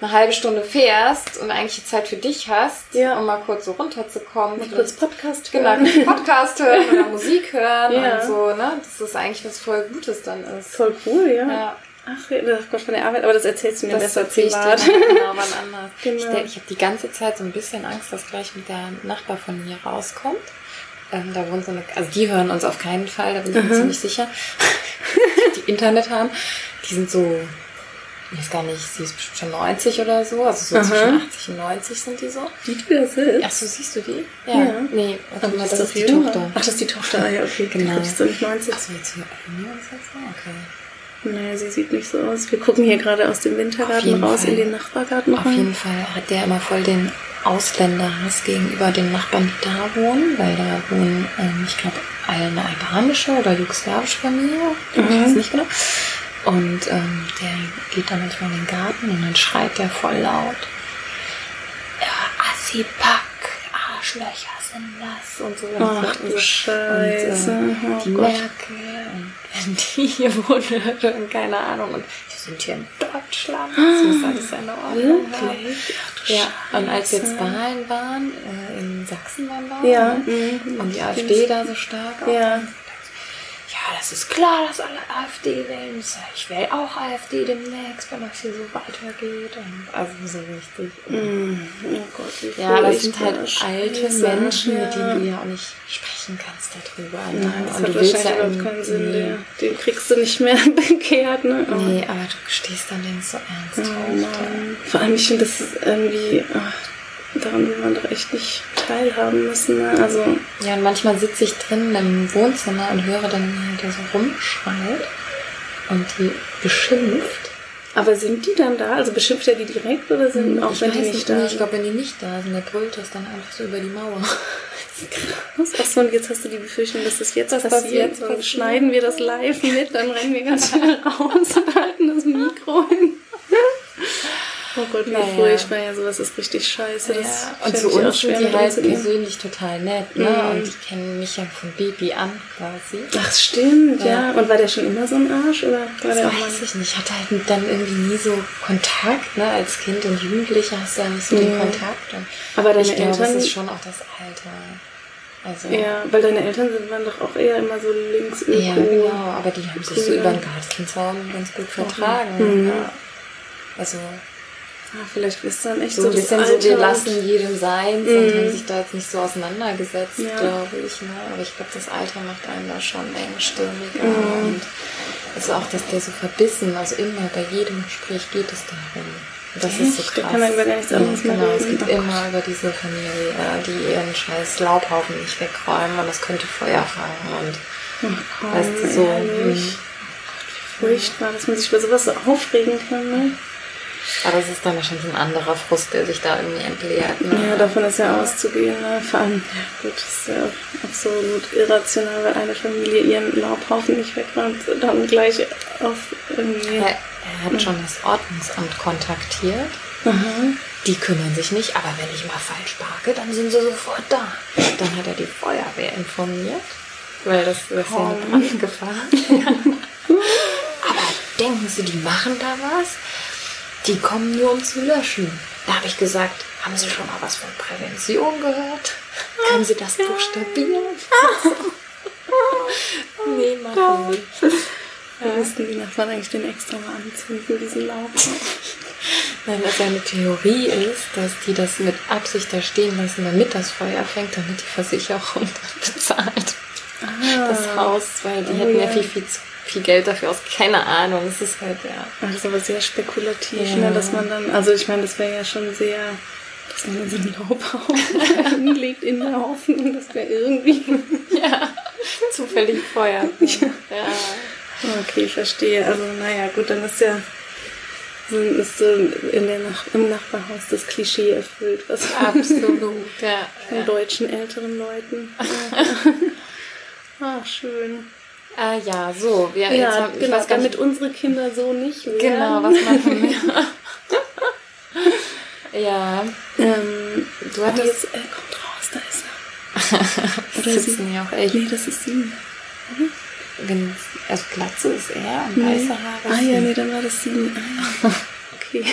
eine halbe Stunde fährst und eigentlich die Zeit für dich hast, ja. um mal kurz so runterzukommen. Mal kurz Podcast genau, hören. Genau, Podcast hören oder Musik hören ja. und so, ne? Das ist eigentlich was voll Gutes dann ist. Voll cool, ja. ja. Ach, das Gott von der Arbeit, aber das erzählst du mir das besser privat. Ich genau, wann anders. Genau. Ich, ich habe die ganze Zeit so ein bisschen Angst, dass gleich mit der Nachbar von mir rauskommt. Ähm, da wohnt so eine, also die hören uns auf keinen Fall, da bin ich mir mhm. ziemlich sicher. die Internet haben. Die sind so ich weiß gar nicht, sie ist bestimmt schon 90 oder so, also so Aha. zwischen 80 und 90 sind die so. Die, die da sind? Ach so, siehst du die? Ja. ja. Nee, warte mal, das, das ist die Tochter. Ach, das ist die Tochter, ah ja, okay. Genau. Die ist so nicht 90. Ach so, jetzt hier, okay. Naja, sie sieht nicht so aus. Wir gucken hier gerade aus dem Wintergarten raus Fall. in den Nachbargarten Auf rein. jeden Fall hat der immer voll den Ausländerhass gegenüber den Nachbarn, die da wohnen, weil da wohnen, ähm, ich glaube, eine albanische oder jugoslawische Familie. Mhm. Ich weiß nicht genau. Und ähm, der geht dann manchmal in den Garten und dann schreit der voll laut. Ja, Assi-Pack, Arschlöcher sind das und so. Ach du Scheiße. Und, äh, oh die Gott. Merkel und wenn die hier wohnen, und keine Ahnung. Und die sind hier in Deutschland. Das muss alles seine Ordnung Wirklich? Ach, ja, Scheiße. und als jetzt Wahlen waren, äh, in Sachsen waren Wahlen, ja. Ne? Mhm. und die AfD da so stark auch, ja, das ist klar, dass alle AfD wählen. Ich wähle auch AfD demnächst, wenn das hier so weitergeht. Und also so richtig. Mm, oh Gott, wie Ja, das sind halt alte Menschen, ja. mit denen du ja auch nicht sprechen kannst darüber. Ne? Nein, das und hat du willst ja überhaupt keinen Sinn. Nee. Den kriegst du nicht mehr bekehrt. Ne? Oh. Nee, aber du stehst dann denkst so ernst. Oh, Vor allem, ich finde das irgendwie... Ach, daran will man doch echt nicht teilhaben müssen. Ne? Also ja, und manchmal sitze ich drin im Wohnzimmer und höre dann, wie der so rumschreit und die beschimpft. Aber sind die dann da? Also beschimpft er die direkt oder sind auch ich wenn die nicht da sind? Ich glaube, wenn die nicht da sind, der brüllt das dann einfach so über die Mauer. Krass. Achso, und jetzt hast du die Befürchtung, dass das jetzt das passiert. Jetzt passiert. schneiden wir das live mit, dann rennen wir ganz schnell raus und halten das Mikro hin. Oh Gott, wie naja. furchtbar. Ja, sowas ist richtig scheiße. Das ja. Und zu uns sind die halt persönlich total nett, ne? Mhm. Und die kennen mich ja von Baby an quasi. Ach, stimmt, ja. ja. Und war der schon immer so ein Arsch? Oder war das der auch weiß ich nicht. Ich hatte halt dann irgendwie nie so Kontakt, ne? Als Kind und Jugendlicher hast du ja nicht so mhm. den Kontakt. Und Aber deine ich Eltern... Glaube, das ist schon auch das Alter. Also, ja, weil deine Eltern sind, waren doch auch eher immer so links öko. Ja, genau, aber die haben sich so über den Gartenzaun ganz gut vertragen. Mhm. Ja. Also ja, vielleicht bist du dann echt so, so ein bisschen so, wir lassen jedem sein mhm. und haben sich da jetzt nicht so auseinandergesetzt, ja. glaube ich. Ne? Aber ich glaube, das Alter macht einen da schon engstirniger. Mhm. Und ist auch, dass der so verbissen, also immer bei jedem Gespräch geht es darum. Das Echt? ist so krass. Da kann man über gar nichts anderes ja, Genau, es geht oh. immer über diese Familie, die ihren scheiß Laubhaufen nicht wegräumen und das könnte Feuer fangen und oh, weißt du, so. Hm. Furchtbar, dass man sich über sowas so aufregen kann, ne? Aber es ist dann wahrscheinlich ein anderer Frust, der sich da irgendwie entleert. Ne? Ja, davon ist ja auszugehen. Ne? Vor allem, ja gut, das ist ja absolut irrational, weil eine Familie ihren Laubhaufen nicht wegräumt und dann gleich auf irgendwie... Ja, er hat schon das Ordnungsamt kontaktiert. Mhm. Die kümmern sich nicht, aber wenn ich mal falsch parke, dann sind sie sofort da. Dann hat er die Feuerwehr informiert, weil das, das ist ja eine Brandgefahr. aber denken Sie, die machen da was? Die kommen nur, um zu löschen. Da habe ich gesagt, haben Sie schon mal was von Prävention gehört? Können Sie das buchstabieren? nee, machen nicht. Wir ja. müssten die Nachbarn eigentlich den extra mal anzünden, diesen Laub. Nein, also eine Theorie ist, dass die das mit Absicht da stehen lassen, damit das Feuer fängt, damit die Versicherung bezahlt. Ah. Das Haus, weil die oh, hätten ja viel, viel zu viel Geld dafür aus. Keine Ahnung. Es ist halt, ja. Das ist aber sehr spekulativ, ja. ne, dass man dann, also ich meine, das wäre ja schon sehr, dass man dann so einen Laubhaufen hinlegt in der Hoffnung, dass wäre irgendwie. ja, zufällig Feuer. Ja. ja. Okay, verstehe. Also, naja, gut, dann ist ja so, ist so in der Nach im Nachbarhaus das Klischee erfüllt, was absolut ja, von ja. deutschen älteren Leuten. Ach, schön. Ah ja, so. Wir, ja, jetzt haben, genau, damit nicht, unsere Kinder so nicht werden. Genau, was machen wir? ja. Ähm, du hattest... Jetzt, er kommt raus, da ist er. Oder sitzen ja auch echt. Nee, das ist sie. Mhm. Wenn, also Glatze ist er und weiße Haare. Ah ja, nee, dann war das sie. Ah, ja. Okay.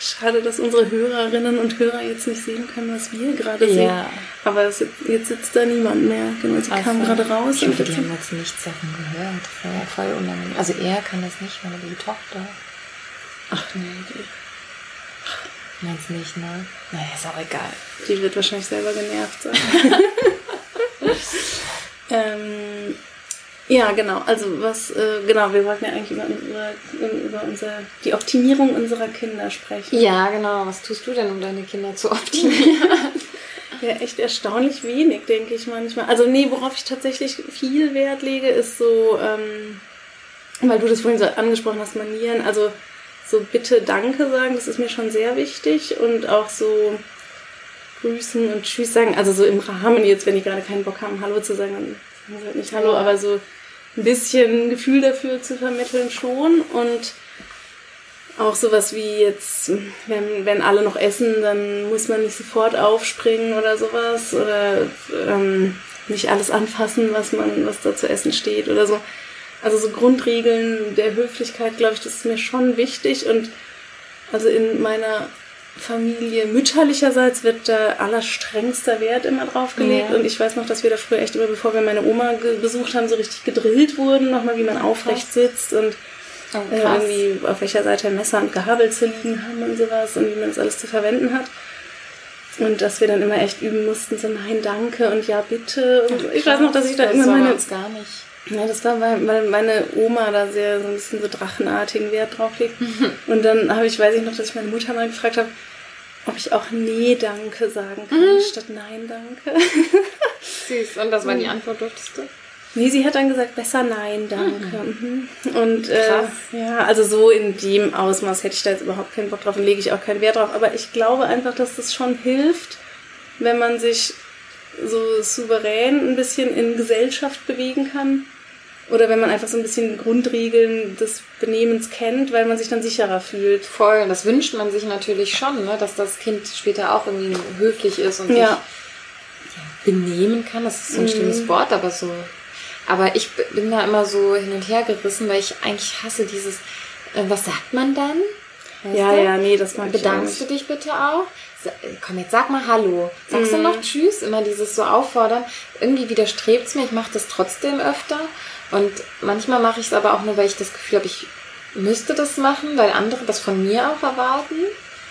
Schade, dass unsere Hörerinnen und Hörer jetzt nicht sehen können, was wir gerade ja. sehen. Aber es, jetzt sitzt da niemand mehr. Genau, sie kam gerade raus. Ich glaube, die haben jetzt nichts davon gehört. Das war ja voll unangenehm. Also er kann das nicht, meine die Tochter. Ach nee, die. Meinst nicht, ne? Naja, ist auch egal. Die wird wahrscheinlich selber genervt sein. ähm, ja, genau. Also was, äh, genau, wir wollten ja eigentlich über, unsere, über unsere, die Optimierung unserer Kinder sprechen. Ja, genau. Was tust du denn, um deine Kinder zu optimieren? ja, echt erstaunlich wenig, denke ich manchmal. Also nee, worauf ich tatsächlich viel Wert lege, ist so, ähm, weil du das vorhin so angesprochen hast, Manieren. Also so bitte Danke sagen, das ist mir schon sehr wichtig und auch so grüßen und Tschüss sagen. Also so im Rahmen jetzt, wenn die gerade keinen Bock haben, Hallo zu sagen, dann sagen sie halt nicht Hallo, aber so ein bisschen Gefühl dafür zu vermitteln schon und auch sowas wie jetzt, wenn, wenn alle noch essen, dann muss man nicht sofort aufspringen oder sowas oder ähm, nicht alles anfassen, was man, was da zu essen steht oder so. Also so Grundregeln der Höflichkeit, glaube ich, das ist mir schon wichtig und also in meiner Familie mütterlicherseits wird da allerstrengster Wert immer drauf gelegt. Ja. Und ich weiß noch, dass wir da früher echt immer, bevor wir meine Oma besucht haben, so richtig gedrillt wurden, nochmal wie man aufrecht sitzt und oh, äh, irgendwie auf welcher Seite Messer und Gabel zu liegen haben und sowas und wie man das alles zu verwenden hat. Und dass wir dann immer echt üben mussten, so nein, danke und ja, bitte. Und Ach, ich weiß noch, dass ich da immer meine. gar nicht. Ja, das war, weil meine Oma da sehr so ein bisschen so drachenartigen Wert drauf legt. und dann habe ich, weiß ich noch, dass ich meine Mutter mal gefragt habe, ob ich auch Nee, danke sagen kann, mhm. statt Nein, danke. Süß. Und das war die Antwort, durftest du? Nee, sie hat dann gesagt, besser Nein, danke. Mhm. Und äh, ja, also so in dem Ausmaß hätte ich da jetzt überhaupt keinen Bock drauf und lege ich auch keinen Wert drauf. Aber ich glaube einfach, dass das schon hilft, wenn man sich so souverän ein bisschen in Gesellschaft bewegen kann Oder wenn man einfach so ein bisschen Grundregeln des Benehmens kennt, weil man sich dann sicherer fühlt. Voll, das wünscht man sich natürlich schon, ne? dass das Kind später auch irgendwie höflich ist und Ja. sich benehmen kann. Das ist so ein schlimmes Wort, aber so. Aber ich bin da immer so hin und her gerissen, weil ich eigentlich hasse dieses, äh, was sagt man dann? Weißt Ja, du? ja, nee, das mag ich auch Bedankst du nicht. dich bitte auch? Komm, jetzt sag mal Hallo. Sagst Mhm. du noch Tschüss? Immer dieses so auffordern. Irgendwie widerstrebt es mir. Ich mache das trotzdem öfter. Und manchmal mache ich es aber auch nur, weil ich das Gefühl habe, ich müsste das machen, weil andere das von mir auch erwarten.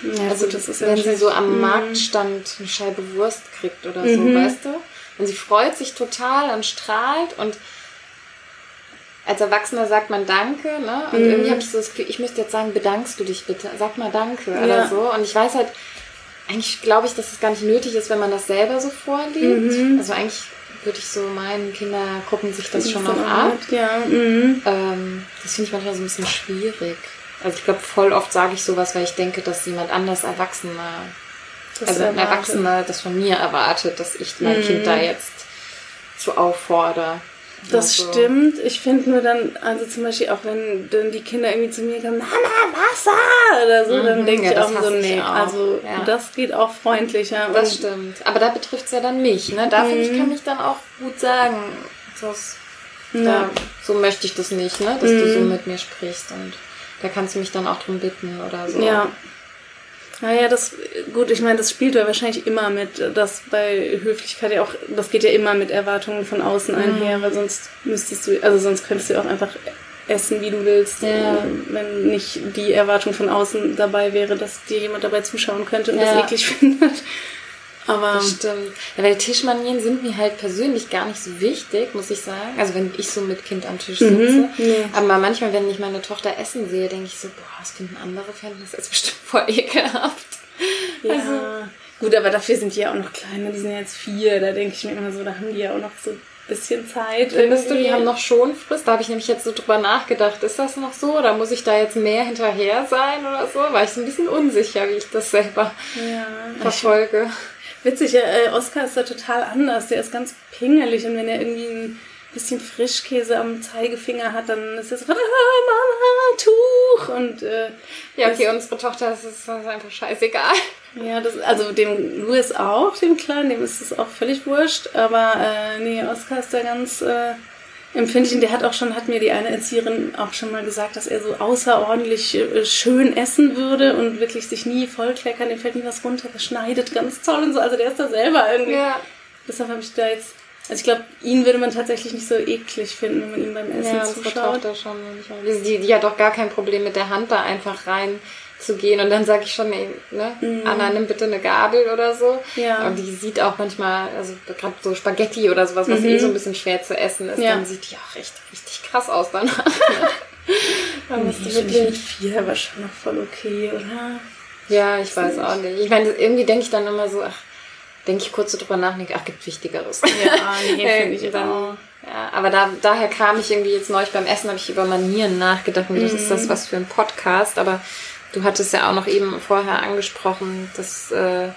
Ja, Also gut, das ist ja wenn sie so am Mhm. Marktstand eine Scheibe Wurst kriegt oder so, Mhm. weißt du? Und sie freut sich total und strahlt und als Erwachsener sagt man Danke, ne? Und Mhm. irgendwie habe ich so das Gefühl, ich müsste jetzt sagen, bedankst du dich bitte, sag mal Danke Ja. oder so. Und ich weiß halt, eigentlich glaube ich, dass es gar nicht nötig ist, wenn man das selber so vorlebt. Mhm. Also eigentlich würde ich so meinen, Kinder gucken sich das schon noch ab. Ja, mhm. Ähm, das finde ich manchmal so ein bisschen schwierig. Also ich glaube, voll oft sage ich sowas, weil ich denke, dass jemand anders Erwachsener, Das also ein. Erwachsener das von mir erwartet, dass ich mein Mhm. Kind da jetzt zu auffordere. Das Also, stimmt. Ich finde nur dann, also zum Beispiel auch wenn dann die Kinder irgendwie zu mir kommen, Mama, Wasser oder so, dann Mhm, denke ja, ich auch so, nee, auch. also Ja. das geht auch freundlicher. Das stimmt. Aber da betrifft es ja dann mich. Ne? Da finde ich, Mhm. kann ich dann auch gut sagen, das, Ja. da, so möchte ich das nicht, ne? dass du so Mhm. mit mir sprichst. Und da kannst du mich dann auch drum bitten oder so. Ja. Naja, das, gut, ich meine, das spielt ja wahrscheinlich immer mit, dass bei Höflichkeit ja auch, das geht ja immer mit Erwartungen von außen Mhm. einher, weil sonst müsstest du, also sonst könntest du auch einfach essen, wie du willst, Ja. wenn nicht die Erwartung von außen dabei wäre, dass dir jemand dabei zuschauen könnte und Ja. das eklig findet. Aber, Das stimmt. Ja, weil Tischmanieren sind mir halt persönlich gar nicht so wichtig, muss ich sagen. Also wenn ich so mit Kind am Tisch sitze. Mhm, nee. Aber manchmal, wenn ich meine Tochter essen sehe, denke ich so, boah, was finden andere fänden das jetzt bestimmt voll ekelhaft. ja. Also- gut, aber dafür sind die ja auch noch kleiner, die sind ja jetzt vier, da denke ich mir immer so, da haben die ja auch noch so ein bisschen Zeit. Findest du, die haben noch Schonfrist? Da habe ich nämlich jetzt so drüber nachgedacht. Ist das noch so? Oder muss ich da jetzt mehr hinterher sein oder so? War ich so ein bisschen unsicher, wie ich das selber ja, verfolge. Witzig, äh, Oskar ist da total anders. Der ist ganz pingelig und wenn er irgendwie ein bisschen Frischkäse am Zeigefinger hat, dann ist er so, ah, Mama, Tuch! Und äh, Ja, okay, unsere Tochter, das ist, einfach scheißegal. ja, das, also dem Louis auch, dem Kleinen, dem ist es auch völlig wurscht. Aber äh, nee, Oskar ist da ganz äh, empfindlich und der hat auch schon, hat mir die eine Erzieherin auch schon mal gesagt, dass er so außerordentlich äh, schön essen würde und wirklich sich nie vollkleckern, dem fällt nie was runter, der schneidet ganz toll und so. Also der ist da selber irgendwie. Ja, Deshalb habe ich da jetzt. Also ich glaube, ihn würde man tatsächlich nicht so eklig finden, wenn man ihm beim Essen ja zuschaut. Tochter schon. die, die hat doch gar kein Problem mit der Hand da einfach rein zu gehen und dann sage ich schon, ey, ne, Anna, nimm bitte eine Gabel oder so. Mhm. Ja. Und die sieht auch manchmal, also gerade so Spaghetti oder sowas, was Mhm. eh so ein bisschen schwer zu essen ist, Ja. dann sieht die auch echt richtig krass aus danach. dann Nee, musst du finde ich mit wirklich, vier aber schon noch voll okay, oder? ja, ich weiß auch nicht. Ich meine, irgendwie denke ich dann immer so, ach, denke ich kurz so drüber nach, denke, ach, gibt Wichtigeres. Ja, nee, finde ich dann- auch. Ja, aber da, daher kam ich irgendwie jetzt neulich beim Essen, habe ich über Manieren nachgedacht. Und das ist Mhm. das was für ein Podcast. Aber du hattest ja auch noch eben vorher angesprochen, dass äh,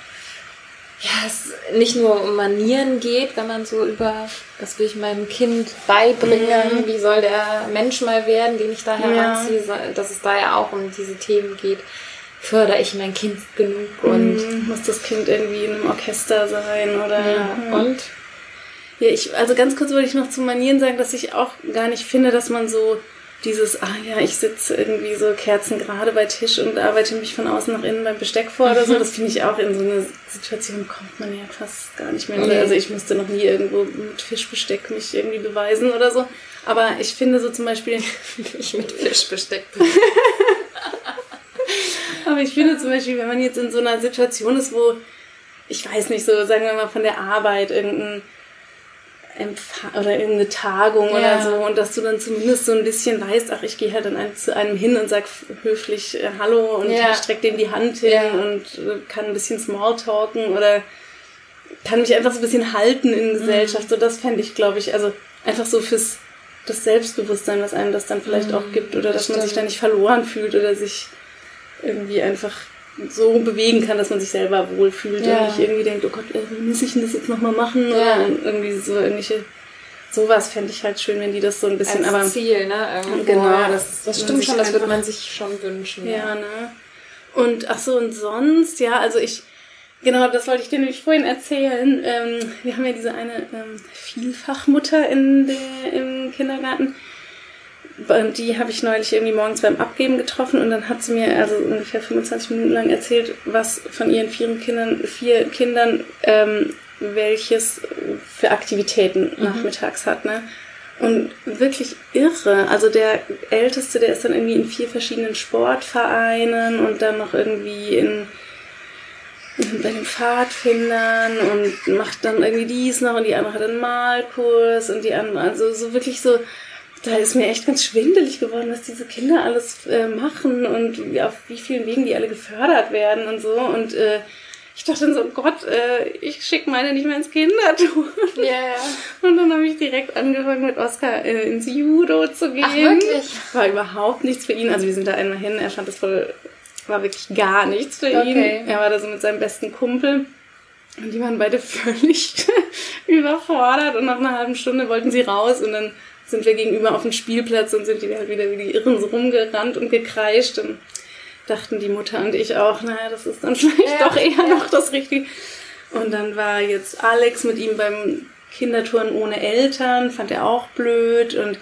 ja, es nicht nur um Manieren geht, wenn man so über, das will ich meinem Kind beibringen, wie soll der Mensch mal werden, den ich da Mhm. Ja. heranziehe, so- dass es da ja auch um diese Themen geht. Fördere ich mein Kind genug und Und muss das Kind irgendwie in einem Orchester sein oder. ja, und Ja, ich, also ganz kurz wollte ich noch zu Manieren sagen, dass ich auch gar nicht finde, dass man so dieses, ah ja, ich sitze irgendwie so kerzengerade bei Tisch und arbeite mich von außen nach innen beim Besteck vor oder so. Das finde ich auch in so eine Situation kommt man ja fast gar nicht mehr. Nee. Also ich musste noch nie irgendwo mit Fischbesteck mich irgendwie beweisen oder so. Aber ich finde so zum Beispiel, ich mit Fisch besteckt bin. Aber ich finde zum Beispiel, wenn man jetzt in so einer Situation ist, wo, ich weiß nicht, so sagen wir mal von der Arbeit irgendein Empfang oder irgendeine Tagung Ja. oder so und dass du dann zumindest so ein bisschen weißt, ach, ich gehe halt dann zu einem hin und sag höflich äh, Hallo und Ja. streck dem die Hand hin Ja. und äh, kann ein bisschen Smalltalken oder kann mich einfach so ein bisschen halten in Gesellschaft. So, das fände ich, glaube ich, also einfach so fürs das Selbstbewusstsein, was einem das dann vielleicht auch gibt oder dass man sich da stimmt. nicht verloren fühlt oder sich irgendwie einfach so bewegen kann, dass man sich selber wohlfühlt Ja. und nicht irgendwie denkt, oh Gott, äh, muss ich denn das jetzt nochmal machen? Ja. Oder irgendwie so irgendwelche sowas fände ich halt schön, wenn die das so ein bisschen, Als aber. Ziel, ne? Irgendwo. Genau, das, Das stimmt schon, das würde man sich schon wünschen. Ja, ne? Und ach so, und sonst, ja, also ich, genau, das wollte ich dir nämlich vorhin erzählen. Ähm, wir haben ja diese eine ähm, Vielfachmutter in der, im Kindergarten. Die habe ich neulich irgendwie morgens beim Abgeben getroffen und dann hat sie mir also ungefähr 25 Minuten lang erzählt, was von ihren vier Kindern, vier Kindern ähm, welches für Aktivitäten Mhm. nachmittags hat, ne? Und wirklich irre. Also der Älteste, der ist dann irgendwie in vier verschiedenen Sportvereinen und dann noch irgendwie in, in bei den Pfadfindern und macht dann irgendwie dies noch und die andere hat einen Malkurs und die andere, also so wirklich so, da ist mir echt ganz schwindelig geworden, was diese Kinder alles äh, machen und wie, auf wie vielen Wegen die alle gefördert werden und so und äh, ich dachte dann so, Gott, äh, ich schicke meine nicht mehr ins Kinderturm. Ja, ja. Und dann habe ich direkt angefangen mit Oskar äh, ins Judo zu gehen. Ach, wirklich? War überhaupt nichts für ihn. Also wir sind da einmal hin, er fand das voll, war wirklich gar nichts für Okay. ihn. Er war da so mit seinem besten Kumpel. Und die waren beide völlig überfordert und nach einer halben Stunde wollten sie raus und dann sind wir gegenüber auf dem Spielplatz und sind die halt wieder wie die Irren so rumgerannt und gekreischt und dachten die Mutter und ich auch, naja, das ist dann vielleicht Ja, doch eher ja. noch das Richtige. Und dann war jetzt Alex mit ihm beim Kindertouren ohne Eltern, fand er auch blöd und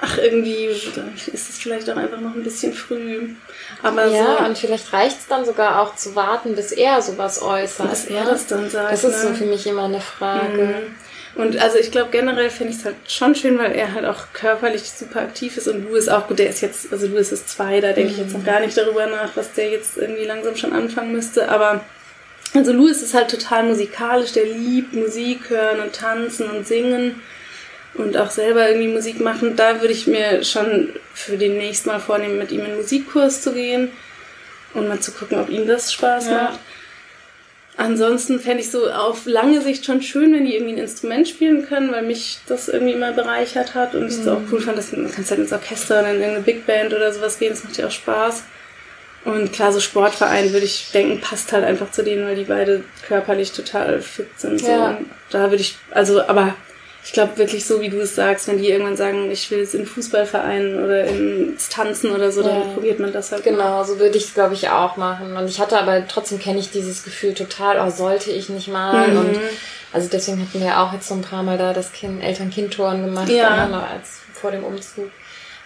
ach, irgendwie ist es vielleicht auch einfach noch ein bisschen früh. Aber Ja, so, und vielleicht reicht es dann sogar auch zu warten, bis er sowas äußert. dass er ne? das dann sagt. Das ist so ne? für mich immer eine Frage. Mhm. Und also ich glaube generell finde ich es halt schon schön, weil er halt auch körperlich super aktiv ist und Louis auch gut, der ist jetzt, also Louis ist zwei, da denke ich jetzt noch gar nicht darüber nach, was der jetzt irgendwie langsam schon anfangen müsste, aber also Louis ist halt total musikalisch, der liebt Musik hören und tanzen und singen und auch selber irgendwie Musik machen. Da würde ich mir schon für den nächsten Mal vornehmen, mit ihm in einen Musikkurs zu gehen und mal zu gucken, ob ihm das Spaß Ja. macht. Ansonsten fände ich so auf lange Sicht schon schön, wenn die irgendwie ein Instrument spielen können, weil mich das irgendwie immer bereichert hat und ich es auch cool fand, dass du kannst halt ins Orchester oder in eine Big Band oder sowas gehen, das macht ja auch Spaß. Und klar, so Sportverein würde ich denken, passt halt einfach zu denen, weil die beide körperlich total fit sind. So. Ja. Da würde ich, also, aber ich glaube wirklich so, wie du es sagst, wenn die irgendwann sagen, ich will jetzt in Fußballvereinen oder ins Tanzen oder so, dann Ja. probiert man das halt. Genau, so würde ich es, glaube ich, auch machen. Und ich hatte aber trotzdem kenne ich dieses Gefühl total, oh, sollte ich nicht mal. Mhm. Und also deswegen hatten wir auch jetzt so ein paar Mal da das kind, Eltern-Kind-Touren gemacht, Ja. noch als vor dem Umzug.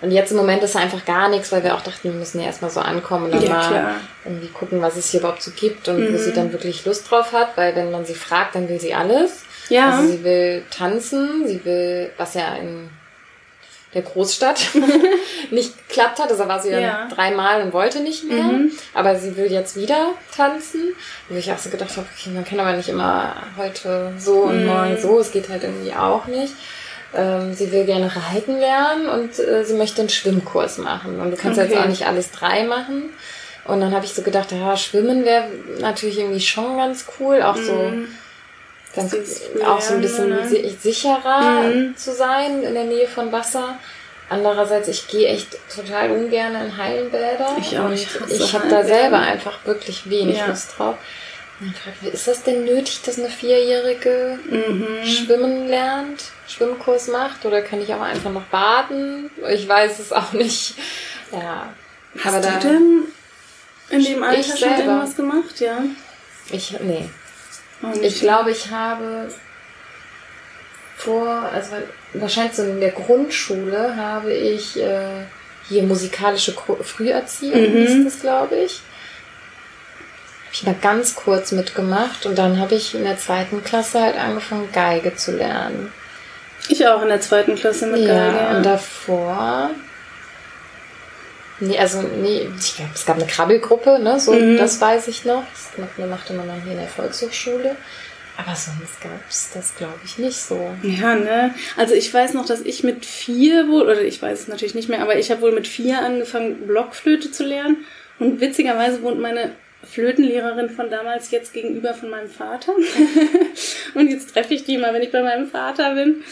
Und jetzt im Moment ist einfach gar nichts, weil wir auch dachten, wir müssen ja erstmal so ankommen und dann Ja, mal klar. irgendwie gucken, was es hier überhaupt so gibt und wo Mhm. sie dann wirklich Lust drauf hat, weil wenn man sie fragt, dann will sie alles. Ja. Also sie will tanzen, sie will, was ja in der Großstadt nicht geklappt hat. Also war sie dann Ja. dreimal und wollte nicht mehr. Mhm. Aber sie will jetzt wieder tanzen. Wo ich auch so gedacht habe, okay, man kann aber nicht immer heute so und Mhm. morgen so. Es geht halt irgendwie auch nicht. Ähm, sie will gerne reiten lernen und äh, sie möchte einen Schwimmkurs machen. Und du kannst Okay. jetzt auch nicht alles drei machen. Und dann habe ich so gedacht, ja, Schwimmen wäre natürlich irgendwie schon ganz cool. Auch so Mhm. ganz, Dieses auch so ein bisschen ne? si- sicherer Mhm. zu sein in der Nähe von Wasser. Andererseits, ich gehe echt total ungern in Hallenbäder. Ich auch, Und ich ich habe da Hallenbäder. selber einfach wirklich wenig Ja. Lust drauf. Und dann ist das denn nötig, dass eine Vierjährige Mhm. schwimmen lernt, Schwimmkurs macht? Oder kann ich auch einfach noch baden? Ich weiß es auch nicht. Ja. Hast aber da, du denn in dem Alter schon selber. irgendwas gemacht? Ja. ich, nee. Oh, Ich nicht. glaube, ich habe vor, also wahrscheinlich so in der Grundschule habe ich äh, hier musikalische Früherziehung, Mhm. ist das, glaube ich. Habe ich mal ganz kurz mitgemacht und dann habe ich in der zweiten Klasse halt angefangen, Geige zu lernen. Ich auch in der zweiten Klasse mit ja, Geige. Ja. und davor. Nee, also, nee, ich glaube, es gab eine Krabbelgruppe, ne, so, Mhm. das weiß ich noch. Das machte- machte man dann hier in der Volkshochschule. Aber sonst gab es das, glaube ich, nicht so. Ja, ne? Also ich weiß noch, dass ich mit vier wohl, oder ich weiß es natürlich nicht mehr, aber ich habe wohl mit vier angefangen, Blockflöte zu lernen. Und witzigerweise wohnt meine Flötenlehrerin von damals jetzt gegenüber von meinem Vater. und jetzt treffe ich die mal, wenn ich bei meinem Vater bin.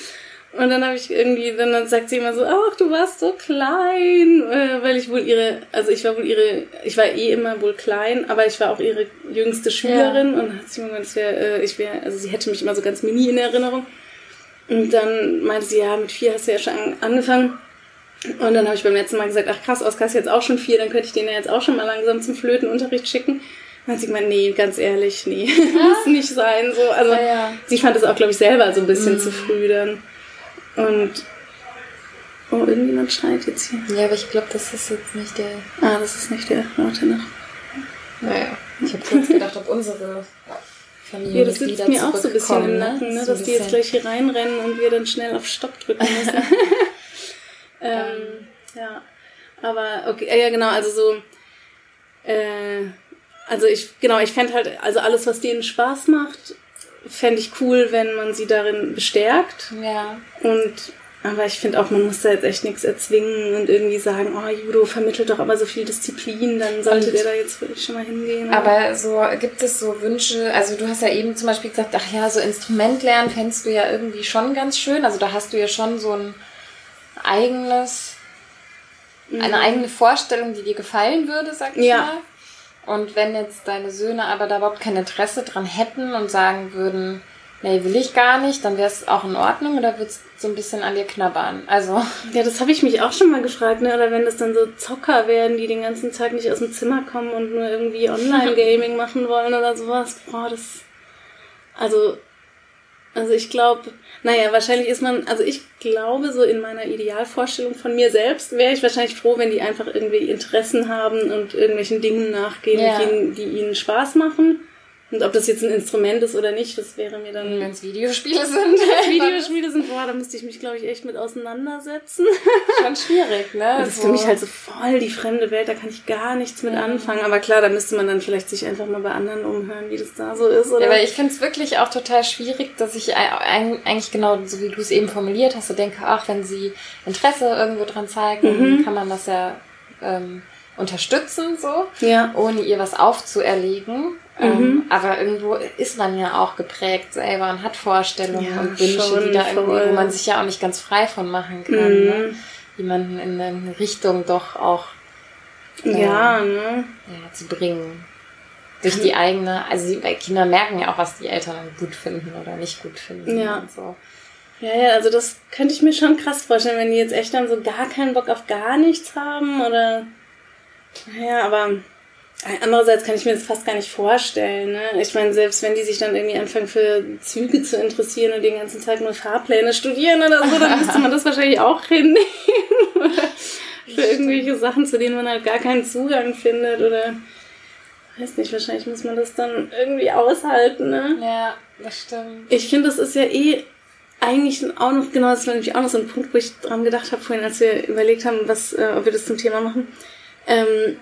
Und dann habe ich irgendwie, dann, dann sagt sie immer so, ach, du warst so klein, äh, weil ich wohl ihre, also ich war wohl ihre, ich war eh immer wohl klein, aber ich war auch ihre jüngste Schülerin und hat sie das wär, äh, ich wäre, also sie hätte mich immer so ganz mini in Erinnerung. Und dann meinte sie, ja, mit vier hast du ja schon angefangen. Und dann habe ich beim letzten Mal gesagt, ach krass, Oskar ist jetzt auch schon vier, dann könnte ich den ja jetzt auch schon mal langsam zum Flötenunterricht schicken. Dann hat sie gemeint, nee, ganz ehrlich, nee, ja. muss nicht sein. So. Also ja, ja. sie fand das auch, glaube ich, selber so ein bisschen mhm. zu früh dann. Und oh, irgendjemand schreit jetzt hier. Ja, aber ich glaube, das ist jetzt nicht der. Ah, das ist nicht der. Warte noch. Naja, ich habe kurz gedacht, ob unsere Familie. Ja, das sitzt mir auch so ein bisschen im Nacken, ne? dass die jetzt gleich hier reinrennen und wir dann schnell auf Stopp drücken müssen. ähm, ja, aber okay, ja genau, also so, äh, also ich, genau, ich fände halt, also alles, was denen Spaß macht, fände ich cool, wenn man sie darin bestärkt. Ja. Und aber ich finde auch, man muss da jetzt echt nichts erzwingen und irgendwie sagen, oh, Judo vermittelt doch aber so viel Disziplin, dann sollte der da jetzt wirklich schon mal hingehen. Aber so gibt es so Wünsche, also du hast ja eben zum Beispiel gesagt, ach ja, so Instrument lernen fändest du ja irgendwie schon ganz schön. Also da hast du ja schon so ein eigenes, mhm. eine eigene Vorstellung, die dir gefallen würde, sag ich ja. mal. Und wenn jetzt deine Söhne aber da überhaupt kein Interesse dran hätten und sagen würden, nee, will ich gar nicht, dann wäre es auch in Ordnung oder wird es so ein bisschen an dir knabbern? Also. Ja, das habe ich mich auch schon mal gefragt, ne? Oder wenn das dann so Zocker werden, die den ganzen Tag nicht aus dem Zimmer kommen und nur irgendwie Online-Gaming machen wollen oder sowas. Boah, das. Also. Also ich glaube, naja, wahrscheinlich ist man, also ich glaube, so in meiner Idealvorstellung von mir selbst wäre ich wahrscheinlich froh, wenn die einfach irgendwie Interessen haben und irgendwelchen Dingen nachgehen, ja. die, die ihnen Spaß machen. Und ob das jetzt ein Instrument ist oder nicht, das wäre mir dann. Wenn es Videospiele sind. Wenn Videospiele sind, boah, da müsste ich mich, glaube ich, echt mit auseinandersetzen. Schon schwierig, ne? Und das ist für mich halt so voll die fremde Welt, da kann ich gar nichts mit ja. anfangen. Aber klar, da müsste man dann vielleicht sich einfach mal bei anderen umhören, wie das da so ist. Oder? Ja, weil ich finde es wirklich auch total schwierig, dass ich eigentlich genau so wie du es eben formuliert hast, so denke, ach, wenn sie Interesse irgendwo dran zeigen, mhm. kann man das ja ähm, unterstützen, so, ja. ohne ihr was aufzuerlegen. Ähm, mhm. aber irgendwo ist man ja auch geprägt selber und hat Vorstellungen ja, und Wünsche, die da irgendwie, wo man sich ja auch nicht ganz frei von machen kann. Mhm. Ne? Jemanden in eine Richtung doch auch äh, ja, ne? ja, zu bringen. Durch die eigene, also bei Kindern merken ja auch, was die Eltern gut finden oder nicht gut finden. Ja. So. Ja, ja, also das könnte ich mir schon krass vorstellen, wenn die jetzt echt dann so gar keinen Bock auf gar nichts haben oder. Ja, aber Andererseits kann ich mir das fast gar nicht vorstellen. Ne? Ich meine, selbst wenn die sich dann irgendwie anfangen für Züge zu interessieren und den ganzen Tag nur Fahrpläne studieren oder so, dann müsste man das wahrscheinlich auch hinnehmen. für irgendwelche Sachen, zu denen man halt gar keinen Zugang findet oder weiß nicht, wahrscheinlich muss man das dann irgendwie aushalten. Ne? Ja, das stimmt. Ich finde, das ist ja eh eigentlich auch noch, genau, das war nämlich auch noch so ein Punkt, wo ich dran gedacht habe vorhin, als wir überlegt haben, was, äh, ob wir das zum Thema machen. Ähm,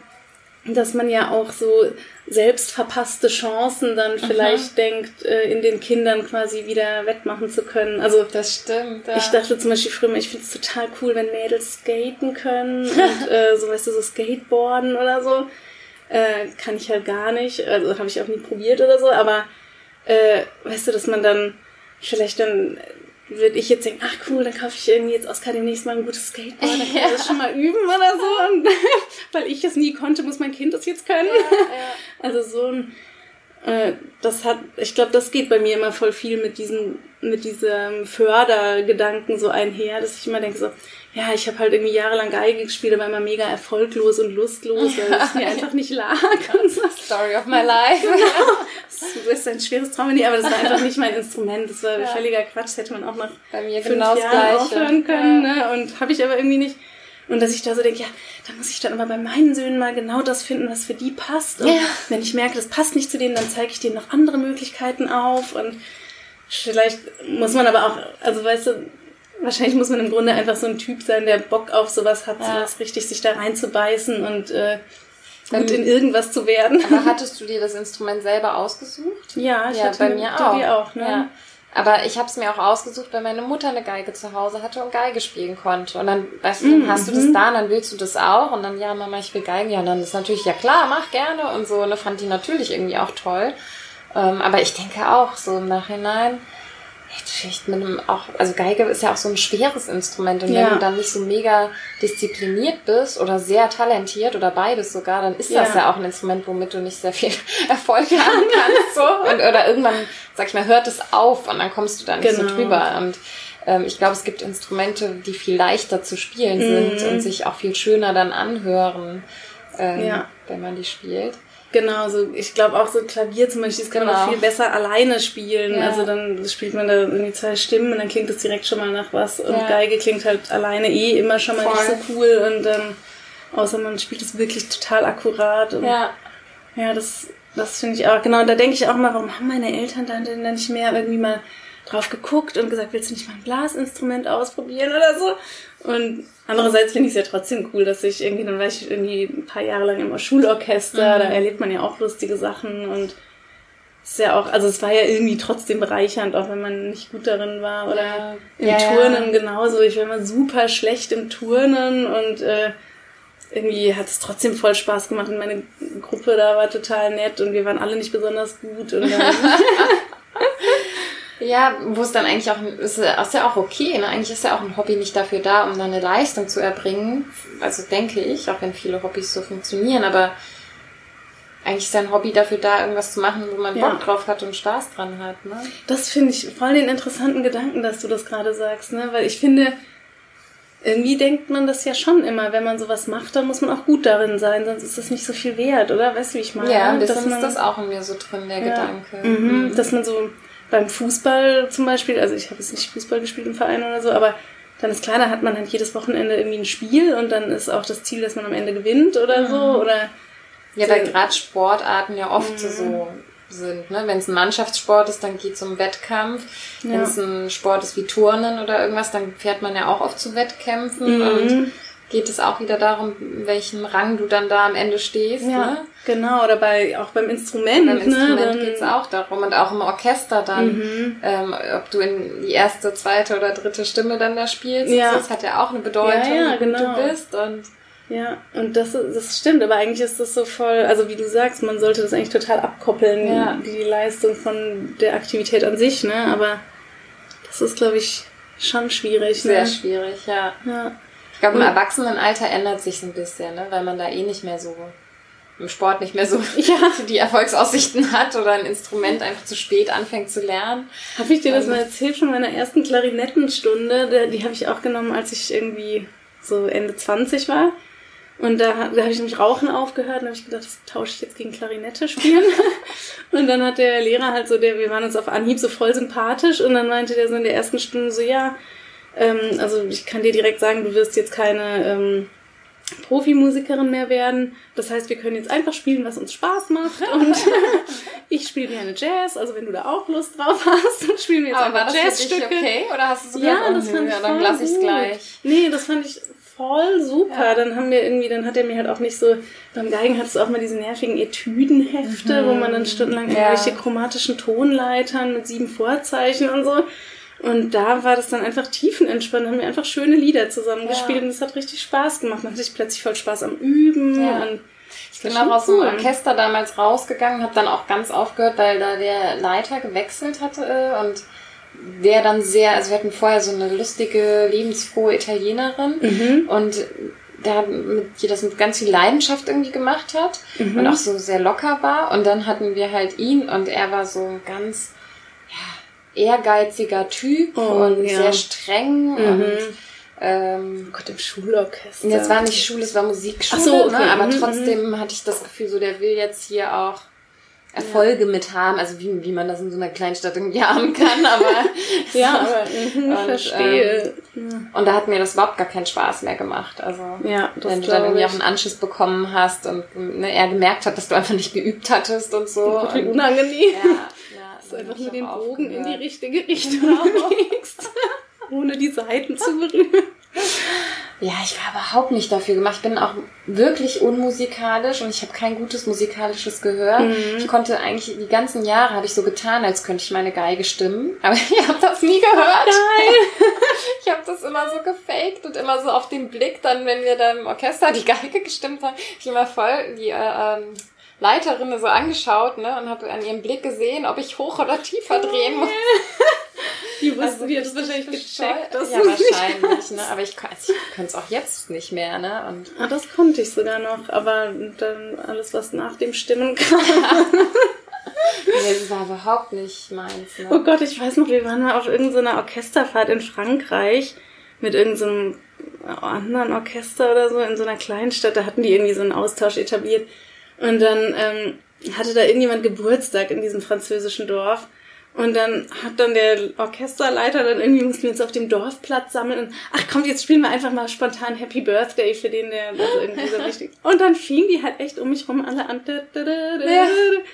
dass man ja auch so selbst verpasste Chancen dann vielleicht Aha. denkt, äh, in den Kindern quasi wieder wettmachen zu können. Also das stimmt. Ja. Ich dachte zum Beispiel früher, ich finde es total cool, wenn Mädels skaten können und äh, so weißt du so Skateboarden oder so. Äh, kann ich halt gar nicht. Also habe ich auch nie probiert oder so. Aber äh, weißt du, dass man dann vielleicht dann würde ich jetzt denken, ach cool, dann kaufe ich irgendwie jetzt Oscar demnächst mal ein gutes Skateboard, dann kann ja. das schon mal üben oder so. Und weil ich es nie konnte, muss mein Kind das jetzt können. Ja, ja. Also so ein, äh, das hat, ich glaube, das geht bei mir immer voll viel mit diesem, mit diesem Fördergedanken so einher, dass ich immer denke so, ja, ich habe halt irgendwie jahrelang Geige gespielt, aber immer mega erfolglos und lustlos, weil es mir einfach nicht lag. So. Story of my life. Genau. Das ist ein schweres Trauma, nee, aber das war einfach nicht mein Instrument. Das war ja. völliger Quatsch. Das hätte man auch nach Bei mir fünf genau Jahren aufhören können. Ja. Ne? Und habe ich aber irgendwie nicht. Und dass ich da so denke, ja, da muss ich dann aber bei meinen Söhnen mal genau das finden, was für die passt. Und ja. wenn ich merke, das passt nicht zu denen, dann zeige ich denen noch andere Möglichkeiten auf. Und vielleicht muss man aber auch, also weißt du, wahrscheinlich muss man im Grunde einfach so ein Typ sein, der Bock auf sowas hat, ja. sowas richtig sich da reinzubeißen und äh, gut in irgendwas zu werden. Aber hattest du dir das Instrument selber ausgesucht? Ja, ich ja, hatte bei mir auch. auch ne? Ja. Aber ich habe es mir auch ausgesucht, weil meine Mutter eine Geige zu Hause hatte und Geige spielen konnte. Und dann, weißt du, dann mhm. hast du das mhm. da, und dann willst du das auch. Und dann, ja, Mama, ich will Geige. Ja, und dann ist natürlich, ja klar, mach gerne. Und so, und ne, fand die natürlich irgendwie auch toll. Ähm, aber ich denke auch so im Nachhinein, vielleicht mit einem auch, also Geige ist ja auch so ein schweres Instrument und ja. wenn du dann nicht so mega diszipliniert bist oder sehr talentiert oder beides sogar, dann ist das ja, ja auch ein Instrument, womit du nicht sehr viel Erfolg haben kannst, so. Und, oder irgendwann, sag ich mal, hört es auf und dann kommst du da nicht genau. so drüber und ähm, ich glaube, es gibt Instrumente, die viel leichter zu spielen sind mhm. und sich auch viel schöner dann anhören, ähm, ja. wenn man die spielt. Genau, so ich glaube auch so Klavier zum Beispiel, das kann genau. man auch viel besser alleine spielen. Ja. Also dann spielt man da irgendwie zwei Stimmen und dann klingt das direkt schon mal nach was. Und ja. Geige klingt halt alleine eh immer schon mal Voll. nicht so cool und dann, außer man spielt es wirklich total akkurat. Und, ja. Ja, das, das finde ich auch, genau, und da denke ich auch mal, warum haben meine Eltern dann denn nicht mehr irgendwie mal drauf geguckt und gesagt, willst du nicht mal ein Blasinstrument ausprobieren oder so? Und andererseits finde ich es ja trotzdem cool, dass ich irgendwie, dann war ich irgendwie ein paar Jahre lang immer Schulorchester, mhm. da erlebt man ja auch lustige Sachen und ist ja auch, also es war ja irgendwie trotzdem bereichernd, auch wenn man nicht gut darin war oder ja. im ja, Turnen ja. genauso. Ich war immer super schlecht im Turnen und äh, irgendwie hat es trotzdem voll Spaß gemacht und meine Gruppe da war total nett und wir waren alle nicht besonders gut und Ja, wo es dann eigentlich auch, ist, ist ja auch okay, ne? Eigentlich ist ja auch ein Hobby nicht dafür da, um dann eine Leistung zu erbringen. Also denke ich, auch wenn viele Hobbys so funktionieren, aber eigentlich ist ja ein Hobby dafür da, irgendwas zu machen, wo man ja. Bock drauf hat und Spaß dran hat, ne? Das finde ich voll den interessanten Gedanken, dass du das gerade sagst, ne? Weil ich finde, irgendwie denkt man das ja schon immer, wenn man sowas macht, dann muss man auch gut darin sein, sonst ist das nicht so viel wert, oder? Weißt du, wie ich meine? Ja, ein bisschen man, ist das auch in mir so drin, der ja, Gedanke. Mhm, mhm. Dass man so beim Fußball zum Beispiel, also ich habe jetzt nicht Fußball gespielt im Verein oder so, aber dann ist klar, da hat man halt jedes Wochenende irgendwie ein Spiel und dann ist auch das Ziel, dass man am Ende gewinnt oder mhm. so. Oder ja, weil gerade Sportarten ja oft mhm. so sind. Ne? Wenn es ein Mannschaftssport ist, dann geht es um Wettkampf. Ja. Wenn es ein Sport ist wie Turnen oder irgendwas, dann fährt man ja auch oft zu Wettkämpfen. Mhm. Und geht es auch wieder darum, in welchem Rang du dann da am Ende stehst. Ja, ne? genau. Oder bei auch beim Instrument. Beim Instrument ne? geht es auch darum und auch im Orchester dann, mhm. ähm, ob du in die erste, zweite oder dritte Stimme dann da spielst. Ja. Das hat ja auch eine Bedeutung, ja, ja, genau. du bist und ja, und das, das stimmt, aber eigentlich ist das so voll, also wie du sagst, man sollte das eigentlich total abkoppeln, ja. die Leistung von der Aktivität an sich, ne? Aber das ist, glaube ich, schon schwierig. Sehr ne? schwierig, ja. ja. Ich glaube, im Erwachsenenalter ändert sich ein bisschen, ne? weil man da eh nicht mehr so im Sport nicht mehr so ja. die Erfolgsaussichten hat oder ein Instrument einfach zu spät anfängt zu lernen. Habe ich dir das ähm, mal erzählt von meiner ersten Klarinettenstunde? Die habe ich auch genommen, als ich irgendwie so Ende 20 war. Und da, da habe ich nämlich Rauchen aufgehört und habe ich gedacht, das tausche ich jetzt gegen Klarinette spielen. und dann hat der Lehrer halt so, der, wir waren uns auf Anhieb so voll sympathisch und dann meinte der so in der ersten Stunde so, ja, ähm, also ich kann dir direkt sagen, du wirst jetzt keine ähm, Profimusikerin mehr werden. Das heißt, wir können jetzt einfach spielen, was uns Spaß macht. Und ich spiele gerne Jazz, also wenn du da auch Lust drauf hast, dann spielen wir jetzt Aber einfach Jazzstücke. okay? Oder hast du sogar Ja, das fand ich ja, dann lass ich's gleich. Nee, das fand ich voll super. Ja. Dann haben wir irgendwie, dann hat er mir halt auch nicht so, beim Geigen hat es auch mal diese nervigen Etüdenhefte, mhm. wo man dann stundenlang ja. irgendwelche chromatischen Tonleitern mit sieben Vorzeichen und so. Und da war das dann einfach tiefenentspannt, haben wir einfach schöne Lieder zusammengespielt ja. und es hat richtig Spaß gemacht. Man hatte ich plötzlich voll Spaß am Üben. Ja. Und ich bin auch aus dem Orchester damals rausgegangen, habe dann auch ganz aufgehört, weil da der Leiter gewechselt hatte und der dann sehr, also wir hatten vorher so eine lustige, lebensfrohe Italienerin mhm. und der mit, das mit ganz viel Leidenschaft irgendwie gemacht hat mhm. und auch so sehr locker war. Und dann hatten wir halt ihn und er war so ganz ehrgeiziger Typ oh, und ja. sehr streng mhm. und ähm, oh Gott, im Schulorchester. Das war nicht Schule, es war Musikschule, so, okay. ne? aber mhm, trotzdem mhm. hatte ich das Gefühl, so der will jetzt hier auch Erfolge ja. mit haben, also wie, wie man das in so einer Kleinstadt irgendwie haben kann, aber ja, aber ich und, verstehe. Ähm, und da hat mir das überhaupt gar keinen Spaß mehr gemacht. Also ja, wenn du dann irgendwie ich. auch einen Anschiss bekommen hast und ne, er gemerkt hat, dass du einfach nicht geübt hattest und so. Oh, und, unangenehm. Ja, dass du einfach nur den Bogen in die richtige Richtung genau. legst, ohne die Seiten zu berühren. Ja, ich war überhaupt nicht dafür gemacht. Ich bin auch wirklich unmusikalisch und ich habe kein gutes musikalisches Gehör. Mhm. Ich konnte eigentlich die ganzen Jahre habe ich so getan, als könnte ich meine Geige stimmen, aber ich habe das nie gehört. Nein. ich habe das immer so gefaked und immer so auf den Blick, dann wenn wir da im Orchester die Geige gestimmt haben, ich immer voll die äh, ähm, Leiterin so angeschaut ne, und habe an ihrem Blick gesehen, ob ich hoch oder tiefer drehen muss. Die wussten, also, die das wahrscheinlich gecheckt. Das ja, wahrscheinlich, ne? Aber ich, also ich könnte es auch jetzt nicht mehr, ne? Und ah, das konnte ich sogar noch, aber dann alles, was nach dem Stimmen kam. Nee, das war überhaupt nicht meins. Ne? Oh Gott, ich weiß noch, wir waren mal auf irgendeiner Orchesterfahrt in Frankreich mit irgendeinem anderen Orchester oder so in so einer kleinen Stadt. Da hatten die irgendwie so einen Austausch etabliert. Und dann ähm, hatte da irgendjemand Geburtstag in diesem französischen Dorf. Und dann hat dann der Orchesterleiter dann irgendwie mussten wir uns auf dem Dorfplatz sammeln und ach komm, jetzt spielen wir einfach mal spontan Happy Birthday für den, der also irgendwie so wichtig. Und dann fingen die halt echt um mich rum alle an.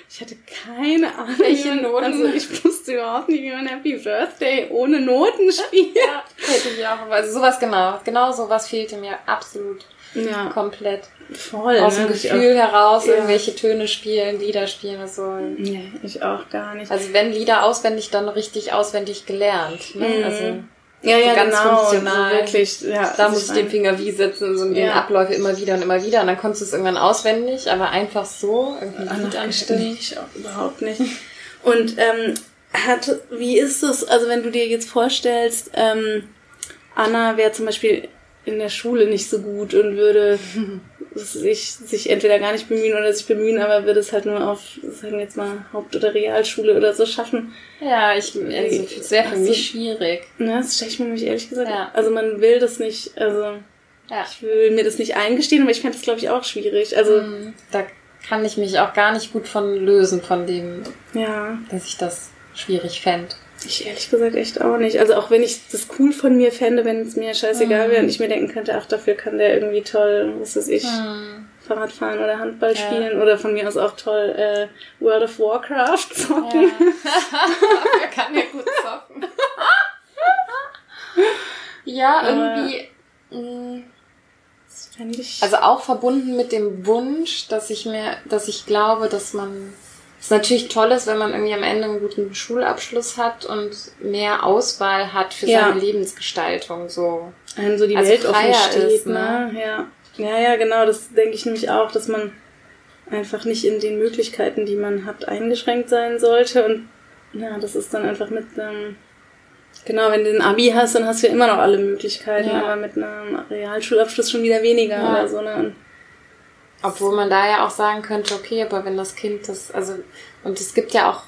Ich hatte keine Ahnung. Welche Noten? Also ich wusste überhaupt nicht, wie man Happy Birthday ohne Noten spielt. Ja, hätte ich auch. Also sowas genau. Genau sowas fehlte mir absolut. Ja. Komplett. Voll. Aus dem ne? Gefühl heraus ja. irgendwelche Töne spielen, Lieder spielen und so. Nee, ich auch gar nicht. Also wenn Lieder auswendig, dann richtig auswendig gelernt. Ne? Mhm. Also ja, ja, ganz genau, funktional. So wirklich, ja, da muss ich den Finger wie setzen, so ja. den Abläufe immer wieder und immer wieder. Und dann konntest du es irgendwann auswendig, aber einfach so irgendwie anstimmen. Nee, ich auch überhaupt nicht. Und ähm, hat, wie ist es, also wenn du dir jetzt vorstellst, ähm, Anna wäre zum Beispiel in der Schule nicht so gut und würde sich, sich entweder gar nicht bemühen oder sich bemühen, aber würde es halt nur auf, sagen wir jetzt mal, Haupt- oder Realschule oder so schaffen. Ja, ich, also, es wäre für mich schwierig. Ne, das stelle ich mir nämlich ehrlich gesagt. Ja. Also man will das nicht, also ja. ich will mir das nicht eingestehen, aber ich fände das glaube ich auch schwierig. Also mhm. da kann ich mich auch gar nicht gut von lösen, von dem, ja. dass ich das schwierig fände. Ich ehrlich gesagt echt auch nicht. Also auch wenn ich das cool von mir fände, wenn es mir scheißegal mhm. wäre und ich mir denken könnte, ach, dafür kann der irgendwie toll, was weiß ich, mhm. Fahrrad fahren oder Handball ja. spielen oder von mir aus auch toll äh, World of Warcraft zocken. Ja. dafür kann der gut zocken. ja, irgendwie. Mh, mm, also auch verbunden mit dem Wunsch, dass ich mir, dass ich glaube, dass man es natürlich toll ist, wenn man irgendwie am Ende einen guten Schulabschluss hat und mehr Auswahl hat für ja. seine Lebensgestaltung, so. Einem so die also Welt offen steht, ist, ne? ne? Ja. Ja, ja, genau, das denke ich nämlich auch, dass man einfach nicht in den Möglichkeiten, die man hat, eingeschränkt sein sollte und ja, das ist dann einfach mit einem, genau, wenn du ein Abi hast, dann hast du ja immer noch alle Möglichkeiten, ja. aber mit einem Realschulabschluss schon wieder weniger ja. oder so, ne? Und obwohl man da ja auch sagen könnte, okay, aber wenn das Kind das, also, und es gibt ja auch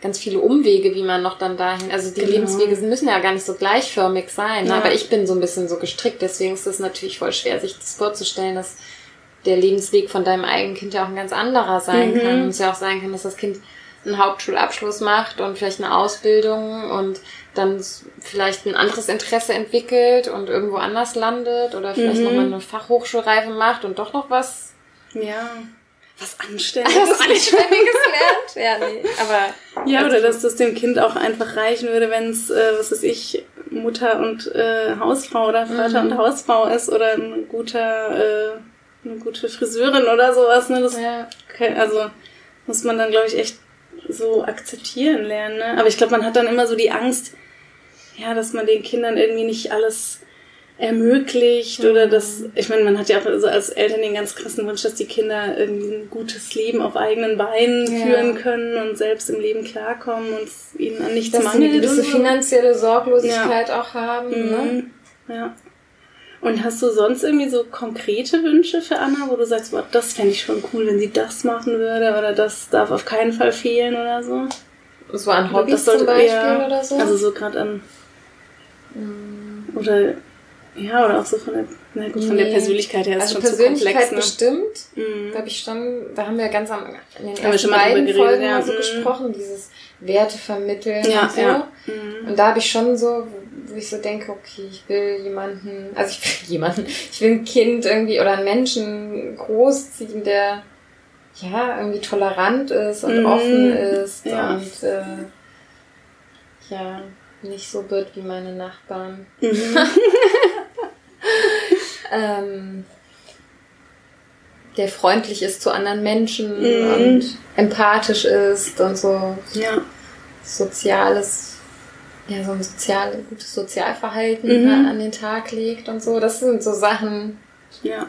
ganz viele Umwege, wie man noch dann dahin, also die genau. Lebenswege müssen ja gar nicht so gleichförmig sein, ja. aber ich bin so ein bisschen so gestrickt, deswegen ist es natürlich voll schwer, sich das vorzustellen, dass der Lebensweg von deinem eigenen Kind ja auch ein ganz anderer sein mhm. kann. Und es ja auch sein kann, dass das Kind einen Hauptschulabschluss macht und vielleicht eine Ausbildung und dann vielleicht ein anderes Interesse entwickelt und irgendwo anders landet oder vielleicht mhm. nochmal eine Fachhochschulreife macht und doch noch was ja. Was Anständiges. Was Anständiges lernt. Ja, nee. Aber. Ja, oder dass das dem Kind auch einfach reichen würde, wenn es, äh, was weiß ich, Mutter und äh, Hausfrau oder Vater mhm. und Hausfrau ist oder ein guter, äh, eine gute Friseurin oder sowas. Ne? Das, ja. Also muss man dann, glaube ich, echt so akzeptieren lernen. Ne? Aber ich glaube, man hat dann immer so die Angst, ja, dass man den Kindern irgendwie nicht alles ermöglicht oder mhm. das, ich meine, man hat ja auch also als Eltern den ganz krassen Wunsch, dass die Kinder irgendwie ein gutes Leben auf eigenen Beinen ja. führen können und selbst im Leben klarkommen und ihnen an nichts dass mangelt. Dass sie eine gewisse finanzielle Sorglosigkeit ja. auch haben. Mhm. Ne? Ja. Und hast du sonst irgendwie so konkrete Wünsche für Anna, wo du sagst, boah, das fände ich schon cool, wenn sie das machen würde oder das darf auf keinen Fall fehlen oder so? So an Hobbys zum Beispiel ja, oder so? Also so gerade an... Mhm. Oder ja, oder auch so von der, na gut, von der Persönlichkeit her ist also schon Persönlichkeit zu komplex, ne? bestimmt, mhm. glaube ich schon, da haben wir ganz am, in den haben ersten beiden geredet, Folgen ja. so mhm. gesprochen, dieses Werte vermitteln ja, und so. Ja. Mhm. Und da habe ich schon so, wo ich so denke, okay, ich will jemanden, also ich will jemanden, ich will ein Kind irgendwie oder einen Menschen großziehen, der ja irgendwie tolerant ist und mhm. offen ist ja. und äh, ja, nicht so wird wie meine Nachbarn. Mhm. ähm, der freundlich ist zu anderen Menschen mhm. und empathisch ist und so ja. soziales, ja, so ein sozial, gutes Sozialverhalten mhm. an den Tag legt und so. Das sind so Sachen. Ja.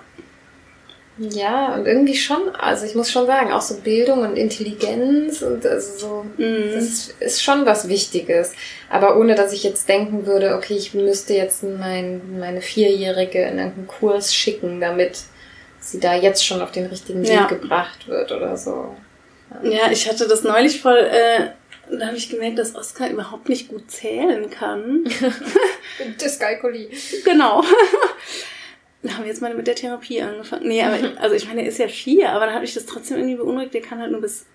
Ja, und irgendwie schon, also ich muss schon sagen, auch so Bildung und Intelligenz und also so, mhm. das ist schon was Wichtiges. Aber ohne, dass ich jetzt denken würde, okay, ich müsste jetzt mein, meine Vierjährige in einen Kurs schicken, damit sie da jetzt schon auf den richtigen Weg ja. gebracht wird oder so. Ja, ich hatte das neulich voll, äh, da habe ich gemerkt, dass Oskar überhaupt nicht gut zählen kann. Dyskalkulie. Genau. Da haben wir jetzt mal mit der Therapie angefangen. Nee, aber also ich meine, er ist ja vier, aber da habe ich das trotzdem irgendwie beunruhigt. Der kann halt nur bis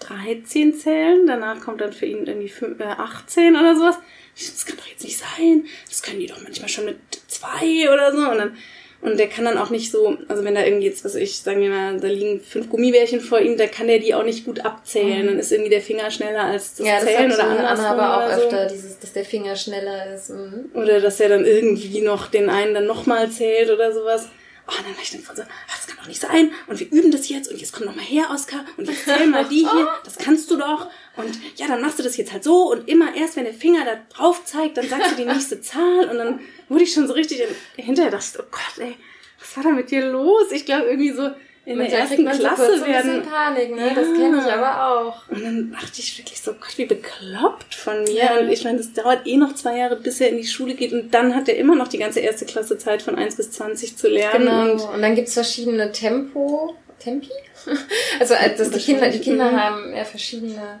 13 zählen. Danach kommt dann für ihn irgendwie 5, äh, 18 oder sowas. Das kann doch jetzt nicht sein. Das können die doch manchmal schon mit zwei oder so. Und dann und der kann dann auch nicht so, also wenn da irgendwie jetzt, was ich, sagen wir mal, da liegen fünf Gummibärchen vor ihm, da kann der die auch nicht gut abzählen. Mhm. Dann ist irgendwie der Finger schneller als das, ja, das Zählen oder andersrum. aber auch so. öfter, dieses, dass der Finger schneller ist. Mhm. Oder dass er dann irgendwie noch den einen dann nochmal zählt oder sowas. Oh, dann war ich dann so, ach, das kann doch nicht sein. Und wir üben das jetzt und jetzt komm noch mal her, Oskar. Und jetzt zähl mal die hier. Das kannst du doch. Und ja, dann machst du das jetzt halt so. Und immer erst, wenn der Finger da drauf zeigt, dann sagst du die nächste Zahl. Und dann wurde ich schon so richtig hinterher dachte ich, oh Gott, ey, was war da mit dir los? Ich glaube irgendwie so in der ersten Klasse so werden. Panik, ne? Ja. Das kenne ich aber auch. Und dann dachte ich wirklich so, Gott, wie bekloppt von mir. Ja. Und ich meine, das dauert eh noch zwei Jahre, bis er in die Schule geht. Und dann hat er immer noch die ganze erste Klasse Zeit von 1 bis 20 zu lernen. Genau. Und, und dann gibt's verschiedene Tempo, Tempi? also, dass die Kinder, die Kinder mhm. haben ja verschiedene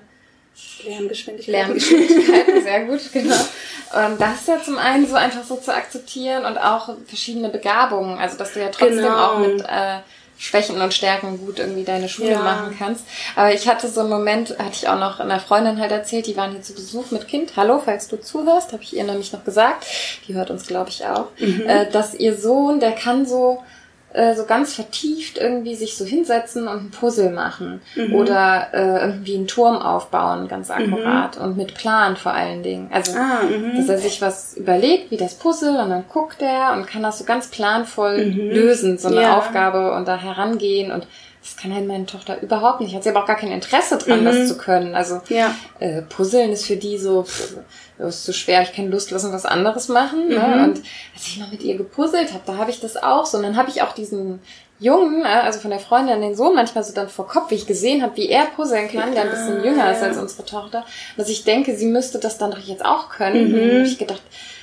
Lerngeschwindigkeiten. Lerngeschwindigkeiten, sehr gut, genau. Und das ist ja zum einen so einfach so zu akzeptieren und auch verschiedene Begabungen. Also, dass du ja trotzdem genau. auch mit äh, Schwächen und Stärken gut irgendwie deine Schule ja. machen kannst. Aber ich hatte so einen Moment, hatte ich auch noch einer Freundin halt erzählt, die waren hier zu Besuch mit Kind. Hallo, falls du zuhörst, habe ich ihr nämlich noch gesagt. Die hört uns, glaube ich, auch. Mhm. Äh, dass ihr Sohn, der kann so äh, so ganz vertieft irgendwie sich so hinsetzen und ein Puzzle machen mhm. oder äh, irgendwie einen Turm aufbauen, ganz mhm. akkurat mhm. und mit Plan vor allen Dingen. Also, ah, mhm. dass er sich was überlegt, wie das Puzzle und dann guckt er und kann das so ganz planvoll mhm. lösen, so eine ja. Aufgabe und da herangehen und das kann halt meine Tochter überhaupt nicht. Hat sie aber auch gar kein Interesse dran, das zu können. Also ja. äh, Puzzeln ist für die so, pff, das ist zu schwer, ich kann Lust lassen, was anderes machen. Ne? Mhm. Und als ich mal mit ihr gepuzzelt habe, da habe ich das auch so. Und dann habe ich auch diesen Jungen, ne, also von der Freundin den Sohn manchmal so dann vor Kopf, wie ich gesehen habe, wie er puzzeln kann, der ein bisschen jünger ist als unsere Tochter, dass ich denke, sie müsste das dann doch jetzt auch können. Mhm. Und dann habe ich gedacht,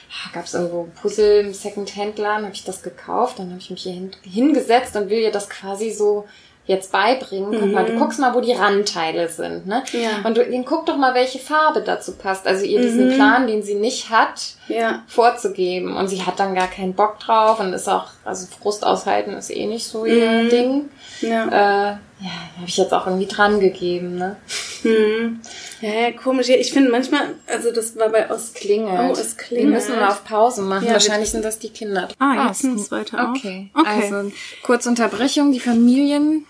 ah, gab es irgendwo Puzzle im Second-Hand-Laden, habe ich das gekauft, dann habe ich mich hier hin, hingesetzt und will ihr das quasi so jetzt beibringen. Guck mhm. mal, du guckst mal, wo die Randteile sind, ne? Ja. Und du, den guck doch mal, welche Farbe dazu passt. Also ihr diesen mhm. Plan, den sie nicht hat, ja. vorzugeben. Und sie hat dann gar keinen Bock drauf und ist auch, also Frust aushalten ist eh nicht so ihr mhm. Ding. Ja. Äh, ja, habe ich jetzt auch irgendwie dran gegeben, ne? Mhm. Ja, ja, komisch. Ja, ich finde manchmal, also das war bei Ost klingelt. Oh, es klingelt. Wir müssen mal auf Pause machen. Ja, Wahrscheinlich sind das die Kinder. Ah, jetzt sind es weiter okay. okay. Also kurze Unterbrechung. Die Familien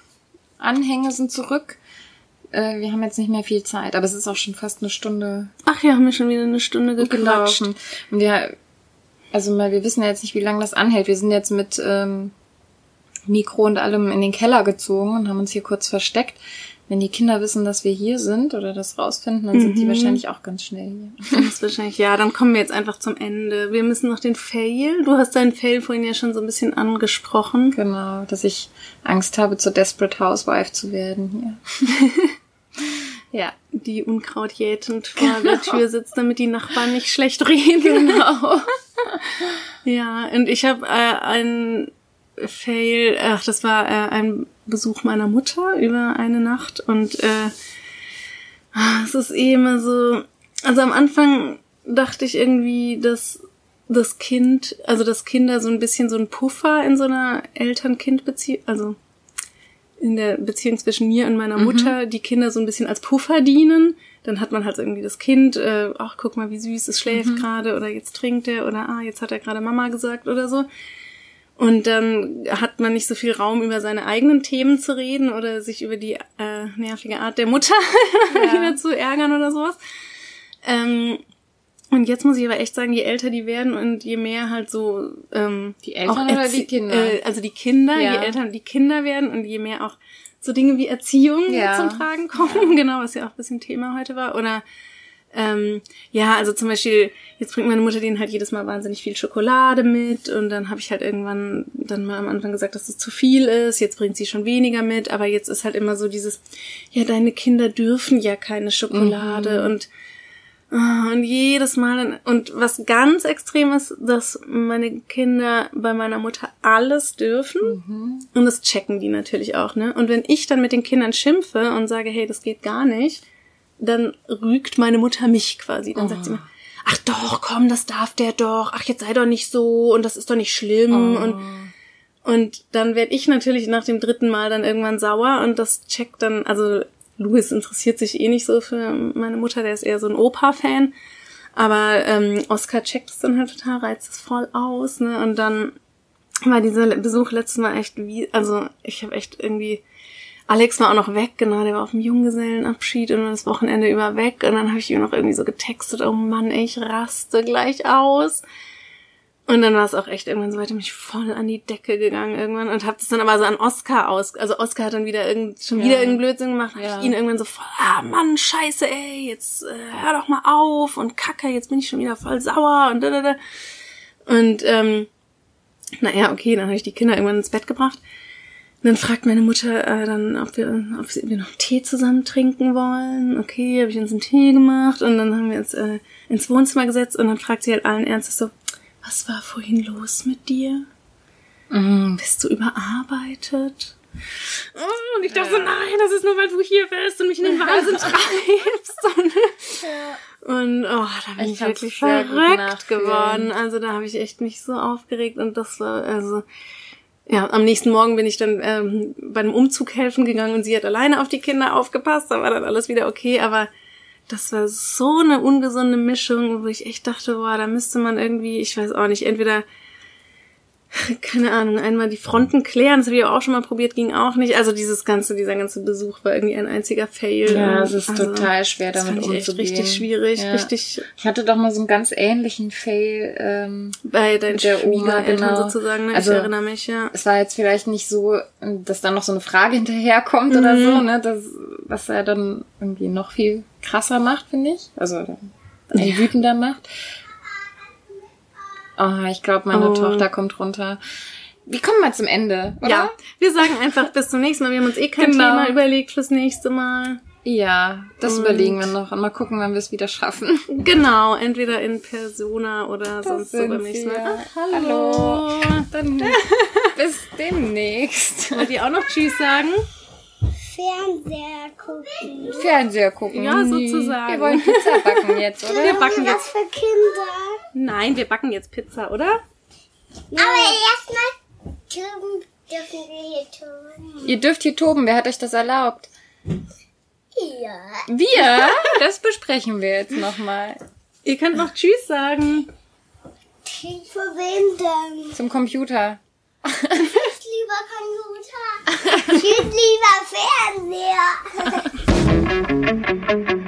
Anhänge sind zurück. Äh, wir haben jetzt nicht mehr viel Zeit, aber es ist auch schon fast eine Stunde. Ach ja, haben wir schon wieder eine Stunde gequatscht. Und wir, also mal, wir wissen ja jetzt nicht, wie lange das anhält. Wir sind jetzt mit ähm, Mikro und allem in den Keller gezogen und haben uns hier kurz versteckt wenn die Kinder wissen, dass wir hier sind oder das rausfinden, dann sind die mhm. wahrscheinlich auch ganz schnell hier. Ist wahrscheinlich, ja, dann kommen wir jetzt einfach zum Ende. Wir müssen noch den Fail. Du hast deinen Fail vorhin ja schon so ein bisschen angesprochen. Genau, dass ich Angst habe, zur Desperate Housewife zu werden hier. ja. Die Unkraut jätend vor genau. der Tür sitzt, damit die Nachbarn nicht schlecht reden. Genau. ja, und ich habe äh, einen Fail, ach, das war äh, ein Besuch meiner Mutter über eine Nacht und äh, ah, es ist eh immer so, also am Anfang dachte ich irgendwie, dass das Kind, also dass Kinder so ein bisschen so ein Puffer in so einer Eltern-Kind-Beziehung, also in der Beziehung zwischen mir und meiner mhm. Mutter, die Kinder so ein bisschen als Puffer dienen. Dann hat man halt irgendwie das Kind, äh, ach, guck mal, wie süß, es schläft mhm. gerade oder jetzt trinkt er oder ah, jetzt hat er gerade Mama gesagt oder so. Und dann hat man nicht so viel Raum, über seine eigenen Themen zu reden oder sich über die äh, nervige Art der Mutter ja. wieder zu ärgern oder sowas. Ähm, und jetzt muss ich aber echt sagen, je älter die werden und je mehr halt so ähm, die Eltern oder die Kinder, äh, also die Kinder, ja. je älter die Kinder werden und je mehr auch so Dinge wie Erziehung ja. zum Tragen kommen, genau, was ja auch ein bisschen Thema heute war, oder ähm, ja, also zum Beispiel, jetzt bringt meine Mutter denen halt jedes Mal wahnsinnig viel Schokolade mit und dann habe ich halt irgendwann dann mal am Anfang gesagt, dass das zu viel ist, jetzt bringt sie schon weniger mit, aber jetzt ist halt immer so dieses, ja, deine Kinder dürfen ja keine Schokolade mhm. und Und jedes Mal, und was ganz extrem ist, dass meine Kinder bei meiner Mutter alles dürfen. Mhm. Und das checken die natürlich auch, ne? Und wenn ich dann mit den Kindern schimpfe und sage, hey, das geht gar nicht, dann rügt meine Mutter mich quasi. Dann oh. sagt sie mir, ach doch, komm, das darf der doch, ach, jetzt sei doch nicht so und das ist doch nicht schlimm oh. und und dann werde ich natürlich nach dem dritten Mal dann irgendwann sauer und das checkt dann, also Louis interessiert sich eh nicht so für meine Mutter, der ist eher so ein Opa-Fan. Aber ähm, Oscar checkt es dann halt total, reizt es voll aus, ne? Und dann war dieser Besuch letztes Mal echt wie, also ich habe echt irgendwie, Alex war auch noch weg, genau, der war auf dem Junggesellenabschied und das Wochenende über weg und dann habe ich ihm noch irgendwie so getextet, oh Mann, ich raste gleich aus. Und dann war es auch echt irgendwann so weit, mich voll an die Decke gegangen irgendwann und hab das dann aber so an Oscar aus, also Oscar hat dann wieder irgend, schon wieder ja. irgendeinen Blödsinn gemacht, hab ja. ich ihn irgendwann so voll, ah Mann, scheiße, ey, jetzt äh, hör doch mal auf und kacke, jetzt bin ich schon wieder voll sauer und da, da, da. Und ähm, naja, okay, dann habe ich die Kinder irgendwann ins Bett gebracht. Und dann fragt meine Mutter äh, dann, ob wir, ob wir noch Tee zusammen trinken wollen. Okay, habe ich uns einen Tee gemacht und dann haben wir uns äh, ins Wohnzimmer gesetzt und dann fragt sie halt allen Ernstes so, was war vorhin los mit dir? Mm. Bist du überarbeitet? Oh, und ich dachte ja. so, nein, das ist nur, weil du hier bist und mich in den Wahnsinn treibst. Und, und oh, da bin ich, ich wirklich verrückt geworden. Also da habe ich echt mich so aufgeregt und das war, also ja, am nächsten Morgen bin ich dann ähm, bei einem Umzug helfen gegangen und sie hat alleine auf die Kinder aufgepasst, da war dann alles wieder okay, aber das war so eine ungesunde Mischung, wo ich echt dachte, boah, da müsste man irgendwie, ich weiß auch nicht, entweder keine Ahnung, einmal die Fronten klären, das habe ich auch schon mal probiert, ging auch nicht. Also dieses ganze, dieser ganze Besuch war irgendwie ein einziger Fail. Ja, es ist also, total schwer damit umzugehen. Echt richtig schwierig, ja. richtig. Ich hatte doch mal so einen ganz ähnlichen Fail ähm, bei deinen der Oma genau. sozusagen. Ne? Also, ich erinnere mich, ja. Es war jetzt vielleicht nicht so, dass da noch so eine Frage hinterherkommt mhm. oder so, ne, das, was er dann irgendwie noch viel krasser macht, finde ich. Also ja. wütender macht. Oh, ich glaube, meine oh. Tochter kommt runter. Wir kommen mal zum Ende, oder? Ja, wir sagen einfach bis zum nächsten Mal. Wir haben uns eh kein genau. Thema überlegt fürs nächste Mal. Ja, das und überlegen wir noch und mal gucken, wann wir es wieder schaffen. Genau, entweder in Persona oder das sonst so beim nächsten Mal. Ach, hallo. hallo. Dann bis demnächst. Wollt ihr auch noch Tschüss sagen? Fernseher gucken. Fernseher gucken. Ja, sozusagen. Wir wollen Pizza backen jetzt, oder? Wir backen jetzt. für Kinder. Nein, wir backen jetzt Pizza, oder? Ja. Aber erstmal dürfen wir hier toben. Ihr dürft hier toben. Wer hat euch das erlaubt? Ja. Wir? Das besprechen wir jetzt nochmal. Ihr könnt noch Tschüss sagen. Für wen denn? Zum Computer lieber Computer. Tschüss, lieber Fernseher.